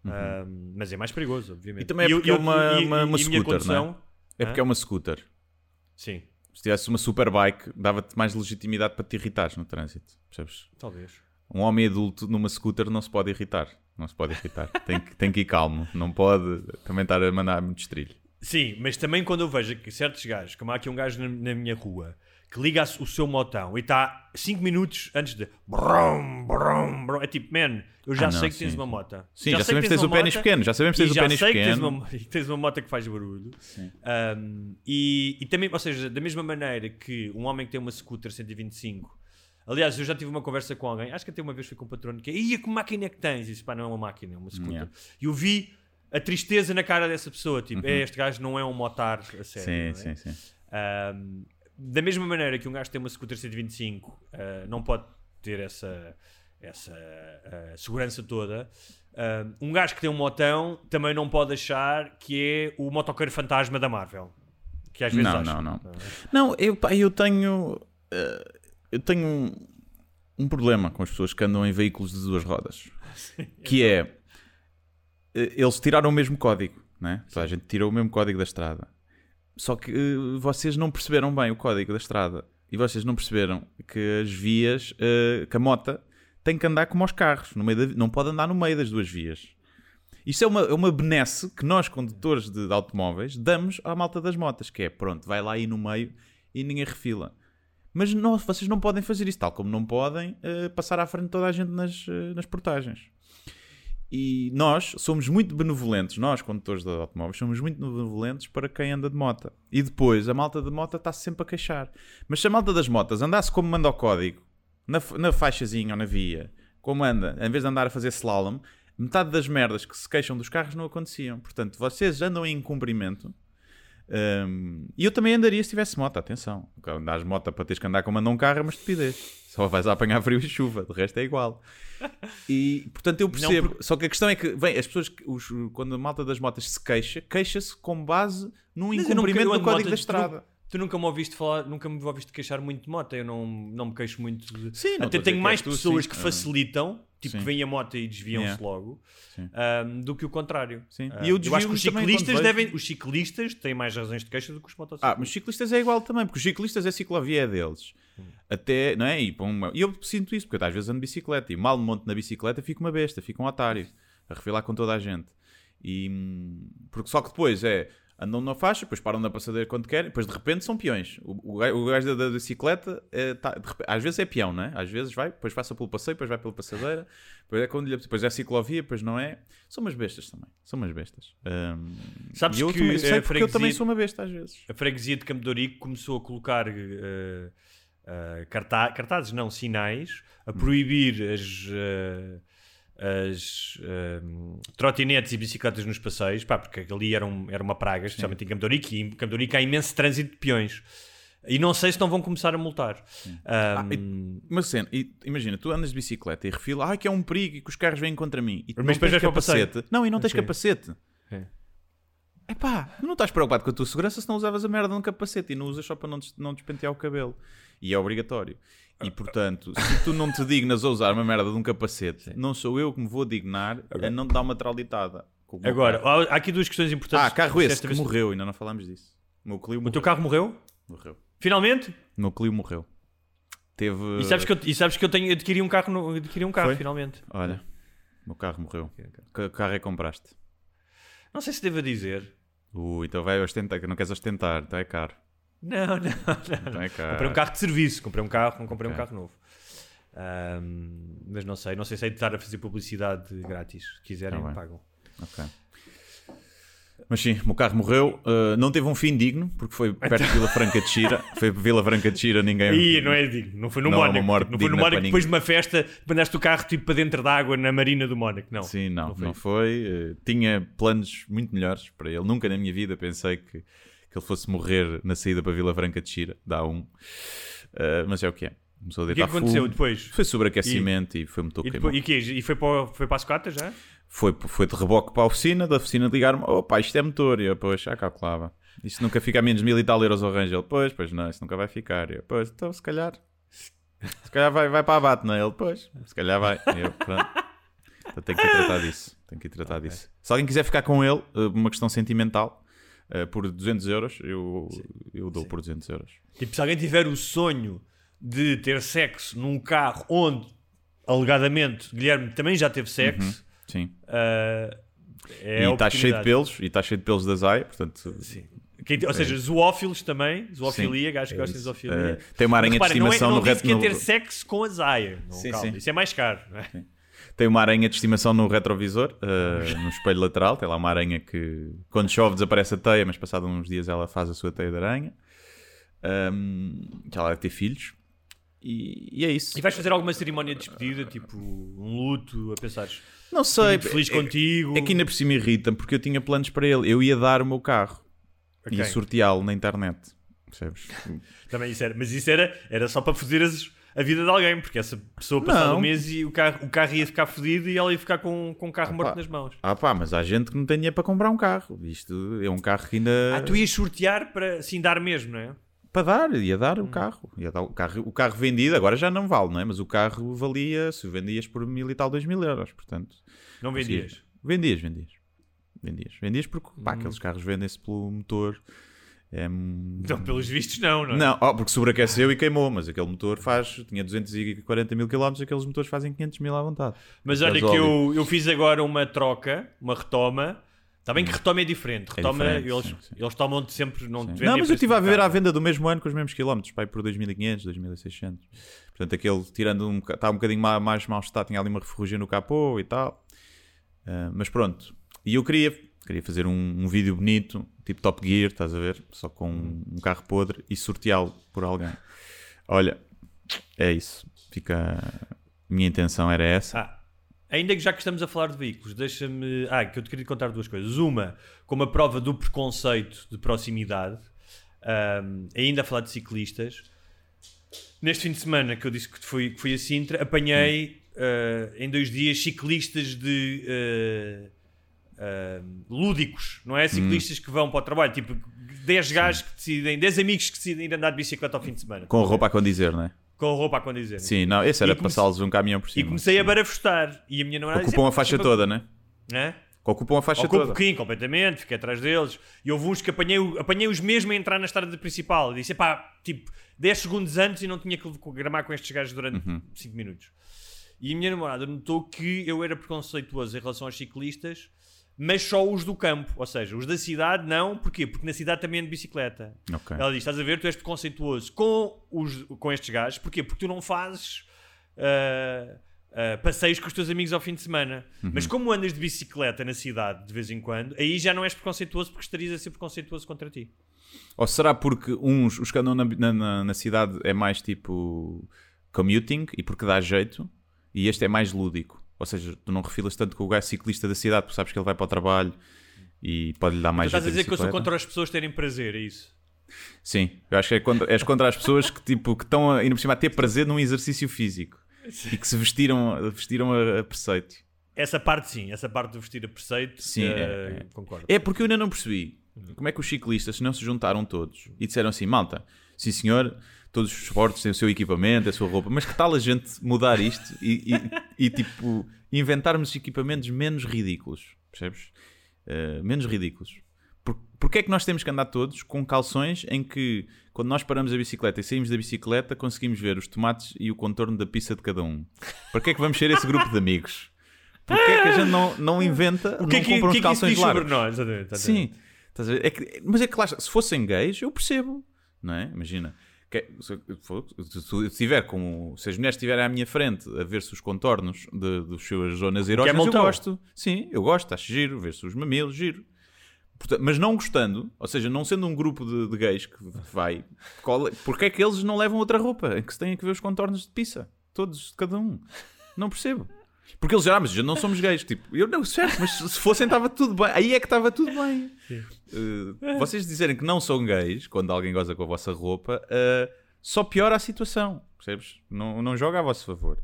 Ah, mas é mais perigoso, obviamente. Uhum. E também é porque é eu- uma- e- e- e scooter, não é? É porque é uma scooter. Sim, Se tivesse uma superbike, dava-te mais legitimidade para te irritares no trânsito. Percebes? talvez. Um homem adulto numa scooter não se pode irritar. Não se pode irritar. tem, que, tem que ir calmo. Não pode também estar a mandar muito estrilho. Sim, mas também quando eu vejo que certos gajos, como há aqui um gajo na, na minha rua, que liga o seu motão e está 5 minutos antes de brum, brum, brum, é tipo, man, eu já Ah, não, sei que sim, tens uma moto. Sim, já sabemos que tens uma o pênis pequeno, já sabemos que tens o já pênis sei que tens pequeno. uma, tens uma moto que faz barulho. Um, e, e também, ou seja, da mesma maneira que um homem que tem uma scooter 125 Aliás, eu já tive uma conversa com alguém, acho que até uma vez fui com um patrono que é, ia que máquina é que tens? E disse, pá, não é uma máquina, é uma scooter. Yeah. E eu vi a tristeza na cara dessa pessoa, tipo, é, este gajo não é um motar a sério. Uhum. Sim, é? sim, sim. Um, da mesma maneira que um gajo tem uma scooter 125 uh, não pode ter essa, essa uh, segurança toda. Um, um gajo que tem um motão também não pode achar que é o motoqueiro fantasma da Marvel. Que às vezes Não, acha. não, não. Não, eu, pá, eu tenho. eh, eu tenho um, um problema com as pessoas que andam em veículos de duas rodas. que é. eh, Eles tiraram o mesmo código, né? A gente tirou o mesmo código da estrada. Só que eh, vocês não perceberam bem o código da estrada. E vocês não perceberam que as vias. eh, que a mota tem que andar como aos carros. No meio da- não pode andar no meio das duas vias. Isto é uma, é uma benesse que nós, condutores de, de automóveis, damos à malta das motas, que é, pronto, vai lá aí no meio e ninguém refila. Mas não, vocês não podem fazer isso, tal como não podem eh, passar à frente toda a gente nas, eh, nas portagens. E nós somos muito benevolentes, nós, condutores de automóveis, somos muito benevolentes para quem anda de moto. E depois, a malta de moto está sempre a queixar. Mas se a malta das motas andasse como manda o código, na, na faixazinha ou na via, como anda, em vez de andar a fazer slalom, metade das merdas que se queixam dos carros não aconteciam. Portanto, vocês andam em cumprimento. Hum, e eu também andaria se tivesse moto, atenção. Andares moto para teres que andar como anda um carro é uma estupidez. Só vais a apanhar frio e chuva, de resto é igual. E portanto eu percebo. Só que a questão é que, bem, as pessoas, os- quando a malta das motas se queixa, queixa-se com base num Mas incumprimento do código da estrada. Tu nunca me ouviste falar, nunca me ouviste queixar muito de moto. Eu não, não me queixo muito. de- Sim, não Até tenho mais tu, pessoas sim. que Ah. facilitam, tipo, Sim. que vêm a moto e desviam-se Yeah. logo, ahm, do que o contrário. Sim. Ah, E eu eu acho que os ciclistas devem. vejo. Os ciclistas têm mais razões de queixa do que os Ah, motociclistas. mas os ciclistas é igual também, porque os ciclistas é ciclovia deles. Até, não é? E, uma- eu sinto isso, porque eu às vezes ando de bicicleta e mal monto na bicicleta fico uma besta, fico um otário, a refilar com toda a gente. E, hum, porque só que depois é, andam na faixa, depois param na passadeira quando querem, depois de repente são peões. O, o, gajo- o gajo da, da bicicleta, é, tá- repente- às vezes é peão, não é? Às vezes vai, depois passa pelo passeio, depois vai pela passadeira, depois é, quando lhe- depois é ciclovia, depois não é. São umas bestas também, são umas bestas. Hum, Sabes eu que também, sei porque eu também sou uma besta às vezes. A freguesia de Campo Ourique começou a colocar eh, eh, carta- cartazes, não, sinais, a proibir as, eh, as eh, trotinetes e bicicletas nos passeios, pá, porque ali era, um- era uma praga, especialmente em Campo de Ourique, e em Campo de Ourique há imenso trânsito de peões. E não sei se não vão começar a multar. Ah, Ahm, Uma cena, e, imagina, tu andas de bicicleta e refila, ah, que é um perigo e que os carros vêm contra mim. E tu Mas não tens capacete. Não, e não tens capacete. É. Epá, tu não estás preocupado com a tua segurança se não usavas a merda um capacete e não usas só para não, des- não despentear o cabelo. E é obrigatório. E portanto, se tu não te dignas a usar uma merda de um capacete, não sou eu que me vou dignar a não te dar uma traulitada. meu agora, carro. há aqui duas questões importantes. ah, carro esse que vez- morreu, ainda não falámos disso. O meu Clio O morreu. teu carro morreu? morreu. Finalmente? O meu Clio morreu. Teve. E sabes que eu, e sabes que eu tenho, adquiri um carro, no- adquiri um carro Foi? finalmente. Olha, o meu carro morreu. Que carro é que compraste? Não sei se devo dizer. Ui, então vai ostentar, que não queres ostentar, então é caro. Não, não, não. Então é. Comprei um carro de serviço, comprei um carro, não comprei um Ok. carro novo. Ahm, mas não sei, não sei se é de estar a fazer publicidade grátis. Se quiserem, Tá pagam. Ok. Mas sim, o meu carro morreu. uh, não teve um fim digno, porque foi perto de Vila Franca de Xira. Foi Vila Franca de Xira, ninguém. E não é digno, não foi no Não é Mónaco. não foi no Mónaco depois de uma festa, mandaste o carro tipo para dentro da água na marina do Mónaco. Não. Sim, não, não não foi. foi. Uh, tinha planos muito melhores para ele. Nunca na minha vida pensei que, que ele fosse morrer na saída para Vila Franca de Xira, dá um. Uh, mas é o que é. Começou a O que é deitar aconteceu fumo. depois? Foi sobreaquecimento e, foi motor E, queimou. depois, e, quê? e foi, para, foi para a sucata já? Foi, foi de reboque para a oficina, da oficina ligaram-me, opa, isto é motor. E eu, pois, já calculava. Isto nunca fica a menos mil e tal euros ao range. Ele, pois, pois não, isso nunca vai ficar. E eu, pois, então se calhar, se calhar vai, vai para a bate, não é? Ele, pois, se calhar vai. E eu, pronto. Então tenho que ir tratar disso. Tenho que tratar disso. Se alguém quiser ficar com ele, eh, uma questão sentimental, eh, por 200 euros, eu, eu dou por 200 euros. Tipo, se alguém tiver o sonho de ter sexo num carro onde, alegadamente, Guilherme também já teve sexo, Sim. ah, é e está cheio de pelos, e está cheio de pelos da Zaya, portanto... Sim. Quem- ou seja, zoófilos também, zoofilia, Sim, gajos que é gostam de zoofilia. Eh, tem uma aranha de Reparem, não é- estimação não no disse reto- que ia no- ter sexo com a Zaya. Não, Sim, sim. Isso é mais caro. não é? Tem uma aranha de estimação no retrovisor, eh, no espelho lateral. Tem lá uma aranha que, quando chove, desaparece a teia, mas passado uns dias ela faz a sua teia de aranha. Um, lá deve ter filhos. E, e é isso. E vais fazer alguma cerimónia de despedida, tipo um luto, a pensares? Não sei. muito feliz é- contigo. É que ainda por cima irrita-me, porque eu tinha planos para ele. Eu ia dar o meu carro. Ok. Ia sorteá-lo na internet. Percebes? Também isso era, mas isso era, era só para foder as- a vida de alguém, porque essa pessoa passado Não. um mês e o carro, o carro ia ficar fodido e ela ia ficar com, com o carro morto pá. nas mãos. Ah pá, mas há gente que não tem dinheiro para comprar um carro. Isto é um carro que ainda... Ah, tu ias sortear para assim dar mesmo, não é? para dar, ia dar Hum. o carro. Ia dar o carro. O carro vendido, agora já não vale, não é? Mas o carro valia, se vendias por mil e tal, dois mil euros. Portanto, Não vendias. vendias, vendias. Vendias, vendias porque Hum. pá, aqueles carros vendem-se pelo motor. É... Então, pelos vistos, não, não é? Não, oh, porque sobreaqueceu e queimou, mas aquele motor faz, tinha 240 mil km, aqueles motores fazem 500 mil à vontade. Mas olha que eu, eu fiz agora uma troca, uma retoma. Está bem que retoma é diferente. Retoma, diferente, eles, sim, sim. eles tomam-te sempre. Não, Não, mas eu estive a preço de ver à venda do mesmo ano com os mesmos quilómetros, pai, por 2500, 2600. Portanto, aquele, tirando um, está um bocadinho mais, mais mal estado, tinha ali uma ferrugem no capô e tal. Ah, mas pronto. E eu queria, queria fazer um, um vídeo bonito, tipo Top Gear, estás a ver? Só com um, um carro podre e sorteá-lo por alguém. Olha, é isso. Fica. A minha intenção era essa. Ah, ainda que já que estamos a falar de veículos, deixa-me. Ah, que eu te queria contar duas coisas. Uma, como a prova do preconceito de proximidade, ahm, ainda a falar de ciclistas. Neste fim de semana que eu disse que fui, que fui a Sintra, apanhei ah, em dois dias ciclistas de. ah, ah, lúdicos, não é? Ciclistas que vão para o trabalho, tipo 10 gajos que decidem, 10 amigos que decidem ir andar de bicicleta ao fim de semana, Com roupa a condizer, não é? com roupa a condizer. Sim, não, esse era E passá-los um caminhão por E cima. comecei a barafustar. E a minha namorada Ocupam a faixa toda, né? Hã? Ocupam a faixa Ocupo toda. pouquinho, completamente, fiquei atrás deles. E houve uns que apanhei, apanhei os mesmo a entrar na estrada principal. E disse, pá, tipo, 10 segundos antes e não tinha que gramar com estes gajos durante Uhum. 5 minutos. E a minha namorada notou que eu era preconceituoso em relação aos ciclistas, mas só os do campo. Ou seja, os da cidade não. Porquê? Porque na cidade também é de bicicleta. Ok. Ela diz, estás a ver, tu és preconceituoso com, os, com estes gajos. Porquê? Porque tu não fazes... ah, ah, passeios com os teus amigos ao fim de semana. Uhum. Mas como andas de bicicleta na cidade de vez em quando, aí já não és preconceituoso porque estarias a ser preconceituoso contra ti. Ou será porque uns, os que andam na- na- na cidade é mais tipo commuting e porque dá jeito, e este é mais lúdico. Ou seja, tu não refilas tanto com o gajo ciclista da cidade, porque sabes que ele vai para o trabalho e pode-lhe dar Tu mais estás a dizer que eu sou contra as pessoas terem prazer, é isso? Sim, eu acho que é contra, és contra as pessoas que tipo que estão ainda por cima a ter prazer num exercício físico e que se vestiram, vestiram a, a preceito. Essa parte sim, essa parte de vestir a preceito, Sim, eh, é- é. concordo. É porque eu ainda não percebi como é que os ciclistas não se juntaram todos e disseram assim: malta, sim senhor, todos os esportes têm o seu equipamento, a sua roupa, mas que tal a gente mudar isto e, e- e, tipo inventarmos equipamentos menos ridículos? Percebes? Eh, menos ridículos. Por, porque é que nós temos que andar todos com calções em que, quando nós paramos a bicicleta e saímos da bicicleta, conseguimos ver os tomates e o contorno da pizza de cada um? Para que é que vamos ser esse grupo de amigos? Porquê é que a gente não, não inventa, O que é não que, compra uns que, é que calções sobre largos? nós? Exatamente, Sim, exatamente. ver? É que- mas é que lá, se fossem gays, eu percebo, não é? Imagina, que, se, se, se eu estiver com, se as mulheres estiverem à minha frente a ver-se os contornos de, das suas zonas erógenas, eu montão. gosto. Sim, eu gosto, acho giro, ver-se os mamilos, giro. Portanto, mas não gostando, ou seja, não sendo um grupo de, de gays que vai, é- porque é que eles não levam outra roupa em que se têm que ver os contornos de pizza? Todos, cada um. Não percebo. Porque eles já, ah, mas já não somos gays. Tipo, eu não, certo, mas se fossem estava tudo bem. Aí é que estava tudo bem. Uh, vocês dizerem que não são gays quando alguém goza com a vossa roupa, uh, só piora a situação. percebes? Não, não joga a vosso favor.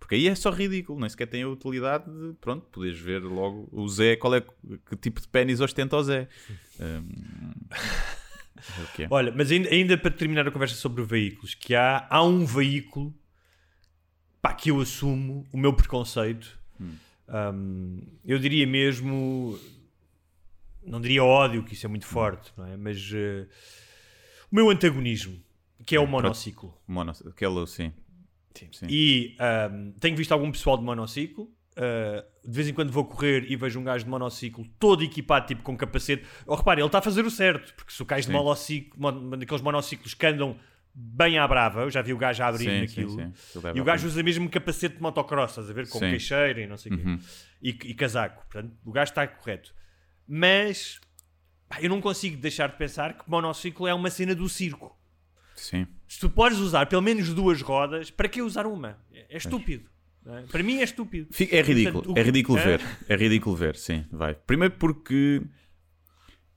Porque aí é só ridículo, nem sequer tem a utilidade de, pronto, poderes ver logo o Zé, qual é, que tipo de pênis ostenta o Zé. Hum, é o é. Olha, mas ainda, ainda para terminar a conversa sobre veículos, que há, há um veículo pá, que eu assumo o meu preconceito. Um, eu diria mesmo, não diria ódio, que isso é muito forte, não é? Mas eh, o meu antagonismo, que é o monociclo. Mono, aquele, sim. Sim. E um, tenho visto algum pessoal de monociclo. uh, de vez em quando vou correr e vejo um gajo de monociclo todo equipado, tipo com capacete. Oh, repare, ele está a fazer o certo, porque se o gajo de Sim. monociclo, mon- daqueles monociclos que andam bem à brava, eu já vi o gajo a abrir Sim, naquilo. sim, sim. E o gajo usa mesmo capacete de motocross, estás a ver? Com Sim. queixeira e não sei o Uhum. quê. E, e casaco. Portanto, o gajo está correto. Mas pá, eu não consigo deixar de pensar que monociclo é uma cena do circo. Sim. Se tu podes usar pelo menos duas rodas, para que usar uma? É, é estúpido. é? Para mim é estúpido. É ridículo, Portanto, o é ridículo Hã? ver. É ridículo ver, sim, vai. Primeiro porque.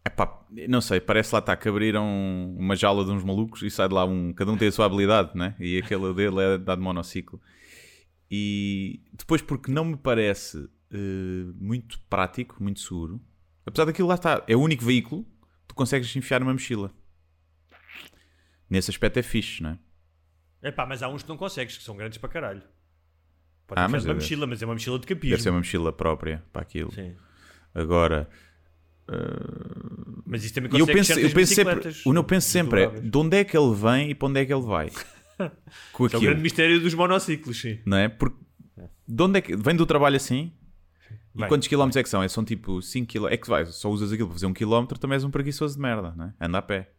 Epá, não sei, parece lá estar que abriram uma jaula de uns malucos e sai de lá um. Cada um tem a sua habilidade, né? E aquele dele é dar de monociclo. E depois porque não me parece eh, muito prático, muito seguro. Apesar daquilo lá está, é o único veículo que tu consegues enfiar numa mochila. Nesse aspecto é fixe, não é? Epá, mas há uns que não consegues, que são grandes para caralho. Pode Ah, mas uma mochila, mas é uma mochila de capismo. Deve ser uma mochila própria para aquilo. Sim. Agora. Mas isso também E eu consegue penso, eu penso sempre, o que eu penso sempre é de onde é que ele vem e para onde é que ele vai com é o grande mistério dos monociclos, sim. não é? Porque de onde é que vem do trabalho assim? E Vem. quantos quilómetros é que são? É, são tipo 5 quilómetros. É que vai, só usas aquilo para fazer um quilómetro, também és um preguiçoso de merda, não é? Anda a pé.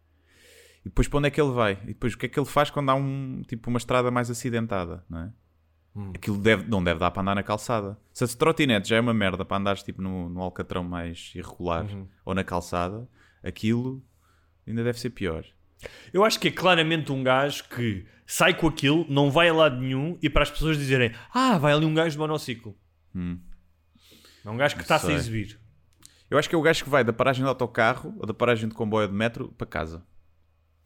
E depois para onde é que ele vai? E depois o que é que ele faz quando há um, tipo, uma estrada mais acidentada, não é? Hum. Aquilo deve, não deve dar para andar na calçada. Se a trotinete já é uma merda para andares tipo no, no alcatrão mais irregular Uhum. ou na calçada, aquilo ainda deve ser pior. Eu acho que é claramente um gajo que sai com aquilo, não vai a lado nenhum e para as pessoas dizerem Ah, vai ali um gajo de monociclo. É um gajo que está-se a sei. exibir. Eu acho que é o gajo que vai da paragem de autocarro ou da paragem de comboio de metro para casa.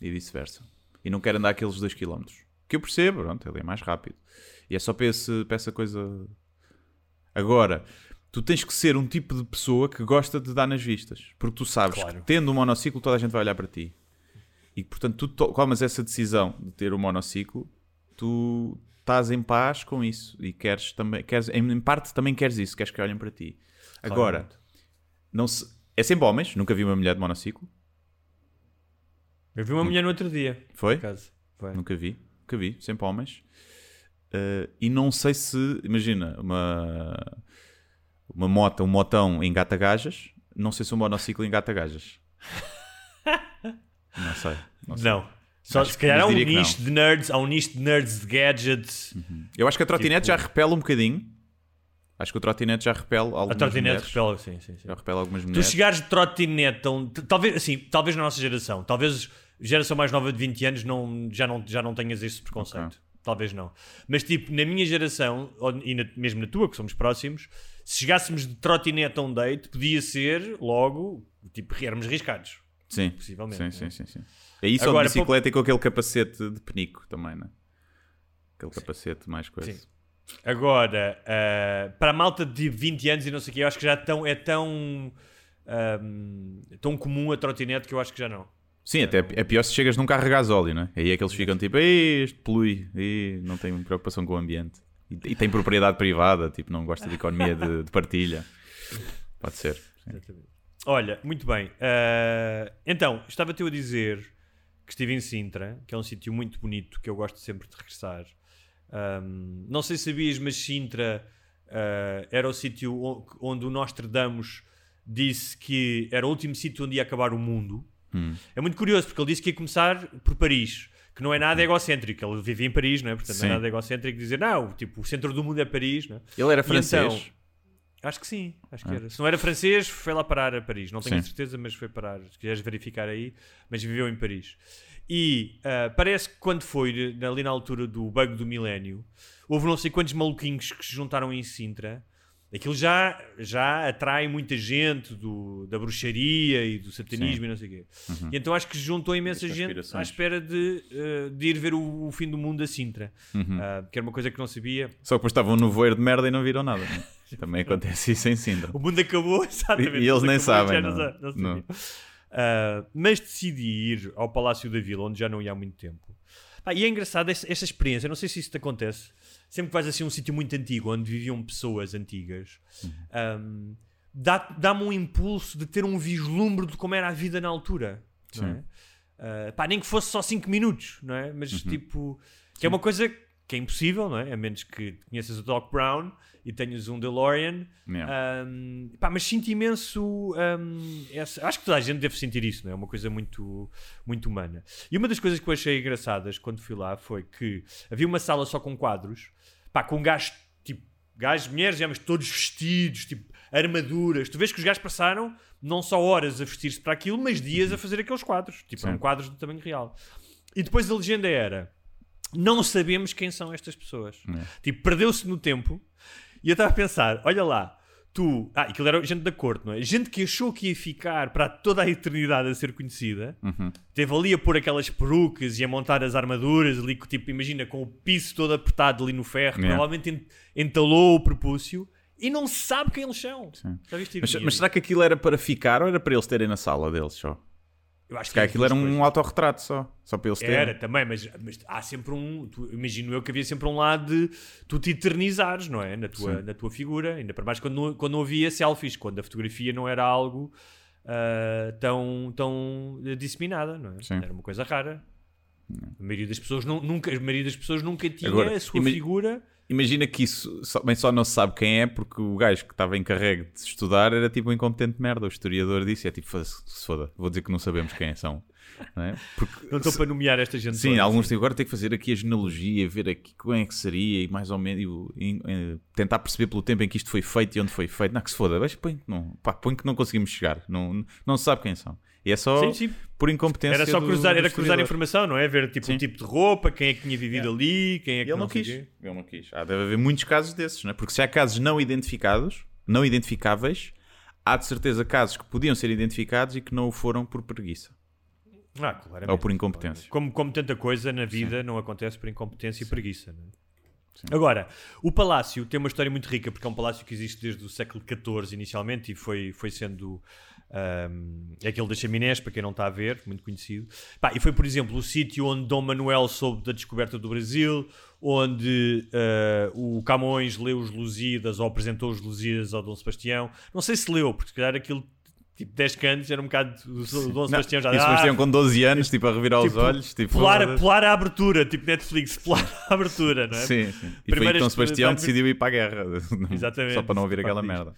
E vice-versa. E não quer andar aqueles 2 km. Que eu percebo, pronto, ele é mais rápido. E é só para, esse, para essa coisa. Agora, tu tens que ser um tipo de pessoa que gosta de dar nas vistas. Porque tu sabes Claro. que tendo um monociclo toda a gente vai olhar para ti. E portanto, tu to- tomas essa decisão de ter um monociclo, tu estás em paz com isso. E queres também, queres, em parte também queres isso, queres que olhem para ti. Agora, Claramente. não se... é sempre homens, nunca vi uma mulher de monociclo. Eu vi uma mulher no outro dia, Foi? Foi. Nunca vi, nunca vi, sempre homens. Eh, e não sei se, imagina, uma, uma moto, um motão engata gajas, não sei se um monociclo engata gajas. não sei. Não sei. Não. Só Acho se que- calhar há um que nicho de nerds, há um nicho de nerds de gadgets. Eu acho que a trotinete Tipo- já repele um bocadinho. Acho que o trotinete já repele algumas A trotinete repela, sim, sim, sim. Já repele algumas Tu mulheres. chegares de trotinete, talvez, assim, talvez na nossa geração, talvez geração mais nova de 20 anos não, já, não, já não tenhas esse preconceito. Ok. Talvez não. Mas tipo, na minha geração, ou- e na- mesmo na tua, que somos próximos, se chegássemos de trotinete a um date, podia ser logo, tipo, éramos riscados. Sim, Possivelmente, sim, não sim, é? sim, sim. Aí só Agora, de bicicleta e com aquele capacete de penico também, né? Aquele capacete mais coisa. Sim. Agora, ah, para a malta de 20 anos e não sei o que, eu acho que já tão, é tão, ahm, tão comum a trotinete que eu acho que já não. Sim, até é pior se chegas num carro a gasóleo, não é? Aí é que eles ficam tipo, "Ei, este polui, Ei, não tem preocupação com o ambiente. E, e tem propriedade privada, tipo, não gosta de economia de, de partilha. Pode ser. sim. Olha, muito bem. Ah, então, estava-te a dizer que estive em Sintra, que é um sítio muito bonito que eu gosto sempre de regressar. Ahm, não sei se sabias, mas Sintra ah, era o sítio onde o Nostradamus disse que era o último sítio onde ia acabar o mundo. É muito curioso, porque ele disse que ia começar por Paris, que não é nada egocêntrico. Ele vivia em Paris, não é? Portanto, não é nada egocêntrico dizer, não, tipo, o centro do mundo é Paris, não é? Ele era francês. então, acho que sim, acho que era. Se não era francês, foi lá parar a Paris. Não tenho Sim. certeza, mas foi parar. Se quiseres verificar aí, mas viveu em Paris. E ah, parece que quando foi ali na altura do bug do milénio, houve não sei quantos maluquinhos que se juntaram em Sintra Aquilo já, já atrai muita gente do, da bruxaria e do satanismo Sim. e não sei o quê. E então acho que juntou imensa gente à espera de, eh, de ir ver o, o fim do mundo a Sintra. Ah, que era uma coisa que não sabia. Só que depois estavam no voeiro de merda e não viram nada. né? Também acontece isso em Sintra. O mundo acabou, exatamente. E- e eles nem sabem, não- não não. sabiam. Ah, mas decidi ir ao Palácio da Vila, onde já não ia há muito tempo. Pá, e é engraçado esta experiência, não sei se isso te acontece. Sempre que vais assim a um sítio muito antigo, onde viviam pessoas antigas, ahm, dá- dá-me um impulso de ter um vislumbre de como era a vida na altura. Não é? Ah, pá, nem que fosse só 5 minutos, não é? Mas tipo, que é uma coisa que é impossível, não é? A menos que conheças o Doc Brown e tenhas um DeLorean. Yeah. Um, pá, mas sinto imenso. um, essa- acho que toda a gente deve sentir isso, não é? É uma coisa muito, muito humana. E uma das coisas que eu achei engraçadas quando fui lá foi que havia uma sala só com quadros, pá, com gajos, tipo, gajos, mulheres, mas todos vestidos, tipo, armaduras. Tu vês que os gajos passaram não só horas a vestir-se para aquilo, mas dias a fazer aqueles quadros. Tipo, eram quadros do tamanho real. E depois a legenda era. Não sabemos quem são estas pessoas. Tipo, perdeu-se no tempo. E eu estava a pensar: olha lá, tu. Ah, aquilo era gente da corte, não é? Gente que achou que ia ficar para toda a eternidade a ser conhecida. Teve ali a pôr aquelas perucas e a montar as armaduras, ali, tipo, imagina, com o piso todo apertado ali no ferro. Yeah. Provavelmente en- entalou o prepúcio e não sabe quem eles são. Mas, mas será que aquilo era para ficar ou era para eles terem na sala deles só? Eu acho calhar aquilo era um autorretrato só. Só para eles terem. Era também, mas, mas há sempre um. tu- imagino eu que havia sempre um lado de tu te eternizares, não é? Na tua, na tua figura, ainda para mais quando não, quando não havia selfies, quando a fotografia não era algo ah, tão, tão disseminada, não é? Sim. Era uma coisa rara. A maioria das pessoas não- nunca, a maioria das pessoas nunca tinha Agora, a sua figura. Imagina que isso só, bem só não se sabe quem é porque o gajo que estava encarregue de estudar era tipo um incompetente merda. O historiador disse: é tipo, se foda, vou dizer que não sabemos quem são. Não é? Porque, Não estou para nomear esta gente. Sim, toda, alguns sim. têm agora tem que fazer aqui a genealogia, ver aqui como é que seria e mais ou menos e e, eh, tentar perceber pelo tempo em que isto foi feito e onde foi feito. Não, que se foda, mas põe, que não, pá, põe que não conseguimos chegar, não, não se sabe quem são. E é só Sim, sim. por incompetência. Era só do- cruzar, do era cruzar informação, não é? Ver tipo, Sim. o tipo de roupa, quem é que tinha vivido ali, quem é que ele não sei quis. Ele não quis. Há, deve haver muitos casos desses, não é? Porque se há casos não identificados, não identificáveis, há de certeza casos que podiam ser identificados e que não o foram por preguiça. Ah, claramente. Ou por incompetência. Como, como tanta coisa na vida não acontece por incompetência e preguiça. é? Agora, o palácio tem uma história muito rica, porque é um palácio que existe desde o século XIV inicialmente e foi, foi sendo ahm, é aquele das chaminés, para quem não está a ver, muito conhecido. Pá, e foi, por exemplo, o sítio onde Dom Manuel soube da descoberta do Brasil, onde ah, o Camões leu os Lusíadas ou apresentou os Lusíadas ao Dom Sebastião. Não sei se leu, porque se calhar aquilo, tipo 10 cantos, era um bocado. O Dom Sebastião já e o Sebastião "Ah, com 12 anos, tipo, a revirar os Tipo, olhos. Tipo, pular, pular a abertura, tipo Netflix, pular a abertura, não é? Sim, sim. E foi aí que Primeiras- Dom Sebastião primeiras- decidiu ir para a guerra. Exatamente. Só para não ouvir aquela merda.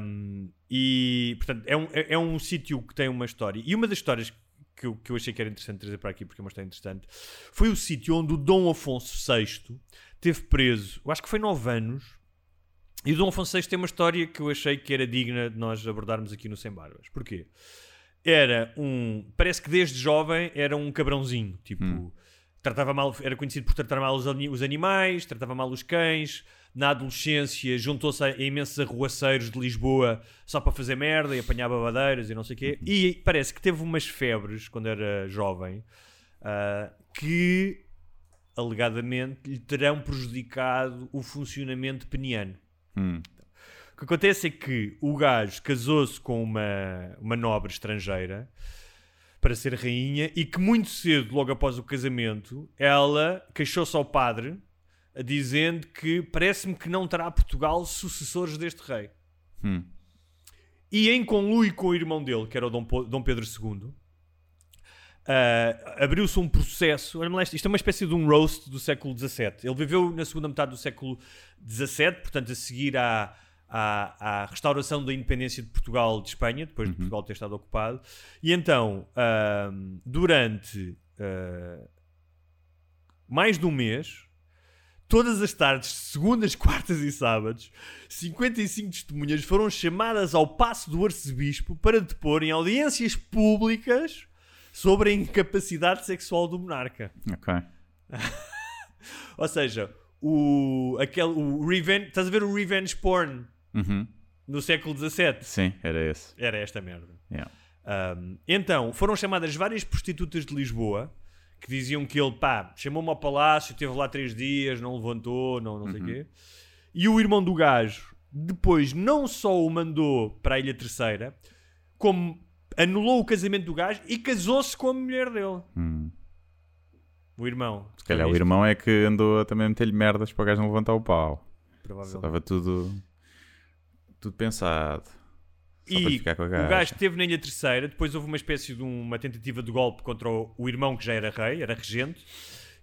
Um, e, portanto, é um, é, é um sítio que tem uma história. E uma das histórias que eu, que eu achei que era interessante trazer para aqui, porque é uma história interessante, foi o sítio onde o Dom Afonso VI teve preso, eu acho que foi 9 anos. E o Dom Afonso VI tem uma história que eu achei que era digna de nós abordarmos aqui no Sem Barbas. Porquê? Era um. Parece que desde jovem era um cabrãozinho. Tipo, tratava mal, era conhecido por tratar mal os, ani- os animais, tratava mal os cães. Na adolescência juntou-se a, a imensos arruaceiros de Lisboa só para fazer merda e apanhava badeiras e não sei o quê. E parece que teve umas febres quando era jovem ah, que alegadamente lhe terão prejudicado o funcionamento peniano. Hum. O que acontece é que o gajo casou-se com uma, uma nobre estrangeira para ser rainha e que muito cedo, logo após o casamento, ela queixou-se ao padre dizendo que parece-me que não terá Portugal sucessores deste rei. Hum. E em conluio com o irmão dele, que era o Dom Pedro II, ah, abriu-se um processo. Isto é uma espécie de um roast do século XVII. Ele viveu na segunda metade do século XVII, portanto, a seguir à, à, à restauração da independência de Portugal de Espanha, depois de Portugal ter estado ocupado. E então, ah, durante ah, mais de um mês, todas as tardes, segundas, quartas e sábados, 55 testemunhas foram chamadas ao passo do arcebispo para depor em audiências públicas sobre a incapacidade sexual do monarca. Ok. Ou seja, o, aquele, o revenge, estás a ver o revenge porn Uhum. no século XVII? Sim, era esse. Era esta merda. Yeah. Um, então, foram chamadas várias prostitutas de Lisboa que diziam que ele, pá, chamou-me ao palácio, esteve lá três dias, não levantou, não, não sei o quê. E o irmão do gajo, depois, não só o mandou para a Ilha Terceira, como anulou o casamento do gajo e casou-se com a mulher dele. Hum. O irmão. Se calhar o irmão é que andou a também meter-lhe merdas para o gajo não levantar o pau. Provavelmente. Estava tudo, tudo pensado. Só E o gajo esteve na Ilha Terceira, depois houve uma espécie de uma tentativa de golpe contra o, o irmão que já era rei, era regente,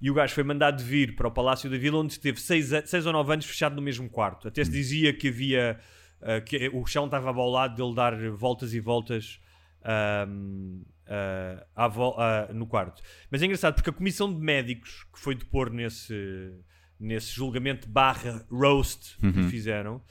e o gajo foi mandado vir para o Palácio da Vila, onde esteve seis, seis ou nove anos fechado no mesmo quarto. Até Hum. se dizia que havia. ah, que o chão estava abaulado dele dar voltas e voltas ah, à vol- ah, no quarto. Mas é engraçado porque a comissão de médicos que foi depor nesse, nesse julgamento barra roast que Uhum. lhe fizeram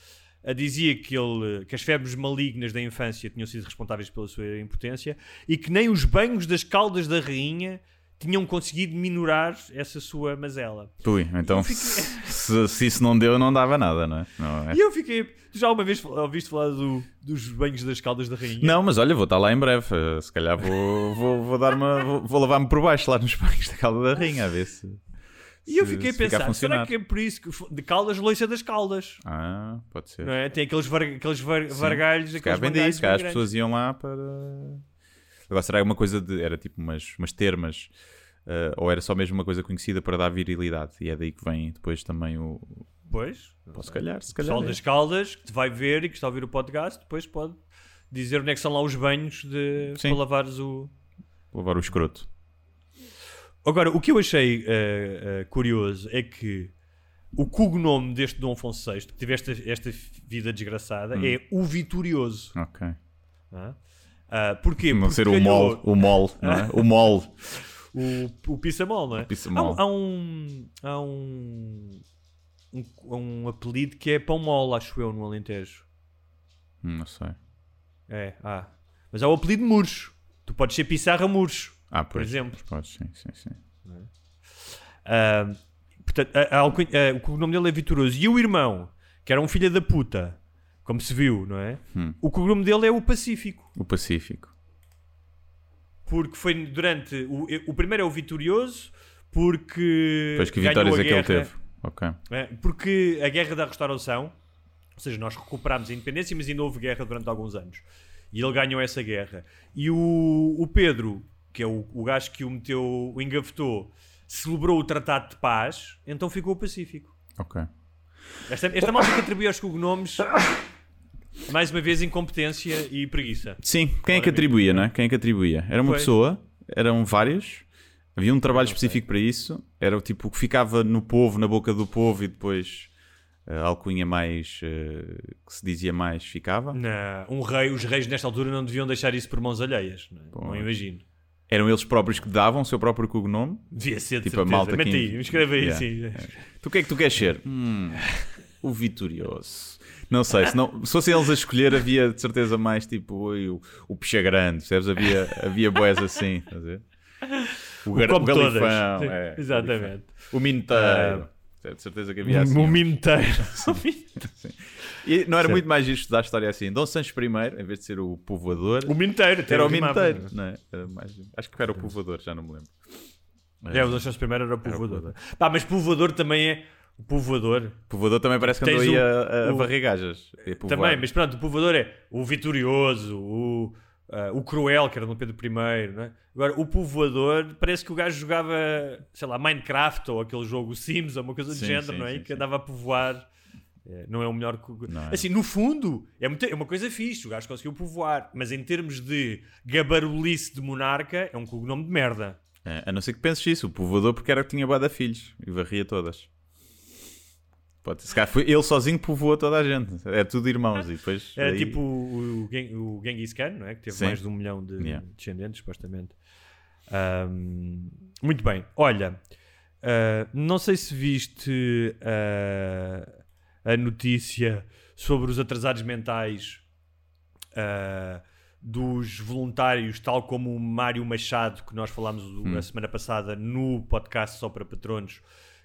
a dizia que, ele, que as febres malignas da infância tinham sido responsáveis pela sua impotência e que nem os banhos das caldas da rainha tinham conseguido minorar essa sua mazela. Ui, então fiquei- se, se isso não deu, não dava nada, não é? Não, é? E eu fiquei. Tu já uma vez ouviste falar do- dos banhos das caldas da rainha? Não, mas olha, vou estar lá em breve. eh, Se calhar vou, vou, vou dar uma. Vou, vou lavar-me por baixo lá nos banhos da calda da rainha, a ver se. E eu fiquei a pensar, será que é por isso que de caldas, loiça das caldas? Ah, pode ser. Não é? Tem aqueles, var, aqueles var, vargalhos, aqueles mangalhos disso, cá as bem pessoas iam lá para. Agora, será uma coisa de. Era tipo umas, umas termas. eh, ou era só mesmo uma coisa conhecida para dar virilidade? E é daí que vem depois também o. Pois, se calhar, se o pessoal calhar. é. das caldas que te vai ver e que está a ouvir o podcast, depois pode dizer onde é que são lá os banhos de, Sim. para lavares o. Levar o escroto. Agora, o que eu achei eh, eh, curioso é que o cognome deste Dom Afonso VI, que teve esta, esta vida desgraçada, Hum. é o Vitorioso. Ok. Ah, Ah, porquê? Não Porque ser o calhou mol, o mol, não é? O mol. O, o Pissamol, não é? Pissamol. Há, há um, há um, um, um apelido que é Pão Mol, acho eu, no Alentejo. Hum, Não sei. É, há. Mas há o apelido Murcho. Tu podes ser Pissarra Murcho. Ah, Por pois, exemplo. Podes, sim, sim, sim. Ah, portanto, a- a alcun- ah, o cognome dele é Vitoroso. E o irmão, que era um filho da puta, como se viu, não é? Hum. O cognome dele é o Pacífico. O Pacífico. Porque foi durante. O, o primeiro é o Vitorioso, porque. Depois que vitórias é que ele teve. Ok. É, porque a guerra da restauração, ou seja, nós recuperámos a independência, mas ainda houve guerra durante alguns anos. E ele ganhou essa guerra. E o, o Pedro, que é o, o gajo que o meteu, o engavetou, celebrou o Tratado de Paz, então ficou o Pacífico. Ok. Esta, esta malta que atribui aos cognomes, mais uma vez, incompetência e preguiça. Sim, quem é que atribuía, não é? Quem é que atribuía? Era uma Pois. pessoa, eram vários, havia um trabalho específico para isso, era o tipo que ficava no povo, na boca do povo e depois a alcunha mais eh, que se dizia mais ficava. Não, um rei, os reis nesta altura não deviam deixar isso por mãos alheias. Não, é? não imagino. Eram eles próprios que davam o seu próprio cognome. Devia ser, de Tipo a certeza. malta Mete que- aí, escreve aí, Yeah. sim. Tu o que é que tu queres ser? Hum, o vitorioso. Não sei, se, não, se fossem eles a escolher, havia de certeza mais tipo o, o Picha Grande, percebes? Havia, havia boés assim, estás a ver? O, o galifão. Sim, é, Exatamente. o minteiro. É, de certeza que havia assim. O minteiro. E não era Certo. muito mais giro estudar a história assim. Dom Sancho I, em vez de ser o povoador, o minteiro. era o minteiro. Não é? Era mais- acho que era o povoador, já não me lembro. É, o Dom Sancho I era o Era o povoador. Pá, mas povoador também é... O povoador... O povoador também parece que andou aí a, a o- varrer gajas. a povoar. Também, mas pronto, o povoador é o vitorioso, o, ah, o cruel, que era no Pedro I, não é? Agora, o povoador, parece que o gajo jogava, sei lá, Minecraft ou aquele jogo Sims ou uma coisa do Sim, género, sim, não é? sim, que andava a povoar. É, não é o melhor que... Não é. Assim, no fundo, é, muito- é uma coisa fixe, o gajo conseguiu povoar, mas em termos de gabarulice de monarca, é um cognome de merda. É, a não ser que penses isso, o povoador porque era que tinha de filhos e varria todas. Pode, se calhar foi ele sozinho povoou toda a gente. É tudo irmãos e depois. Era daí- tipo o, o, Gen- o Genghis Khan, não é? Que teve Sim. mais de um milhão de Yeah. descendentes, supostamente. Ahm, muito bem. Olha, ah, não sei se viste ah, a notícia sobre os atrasados mentais ah, dos voluntários, tal como o Mário Machado, que nós falámos Hum. a semana passada no podcast Só para Patronos,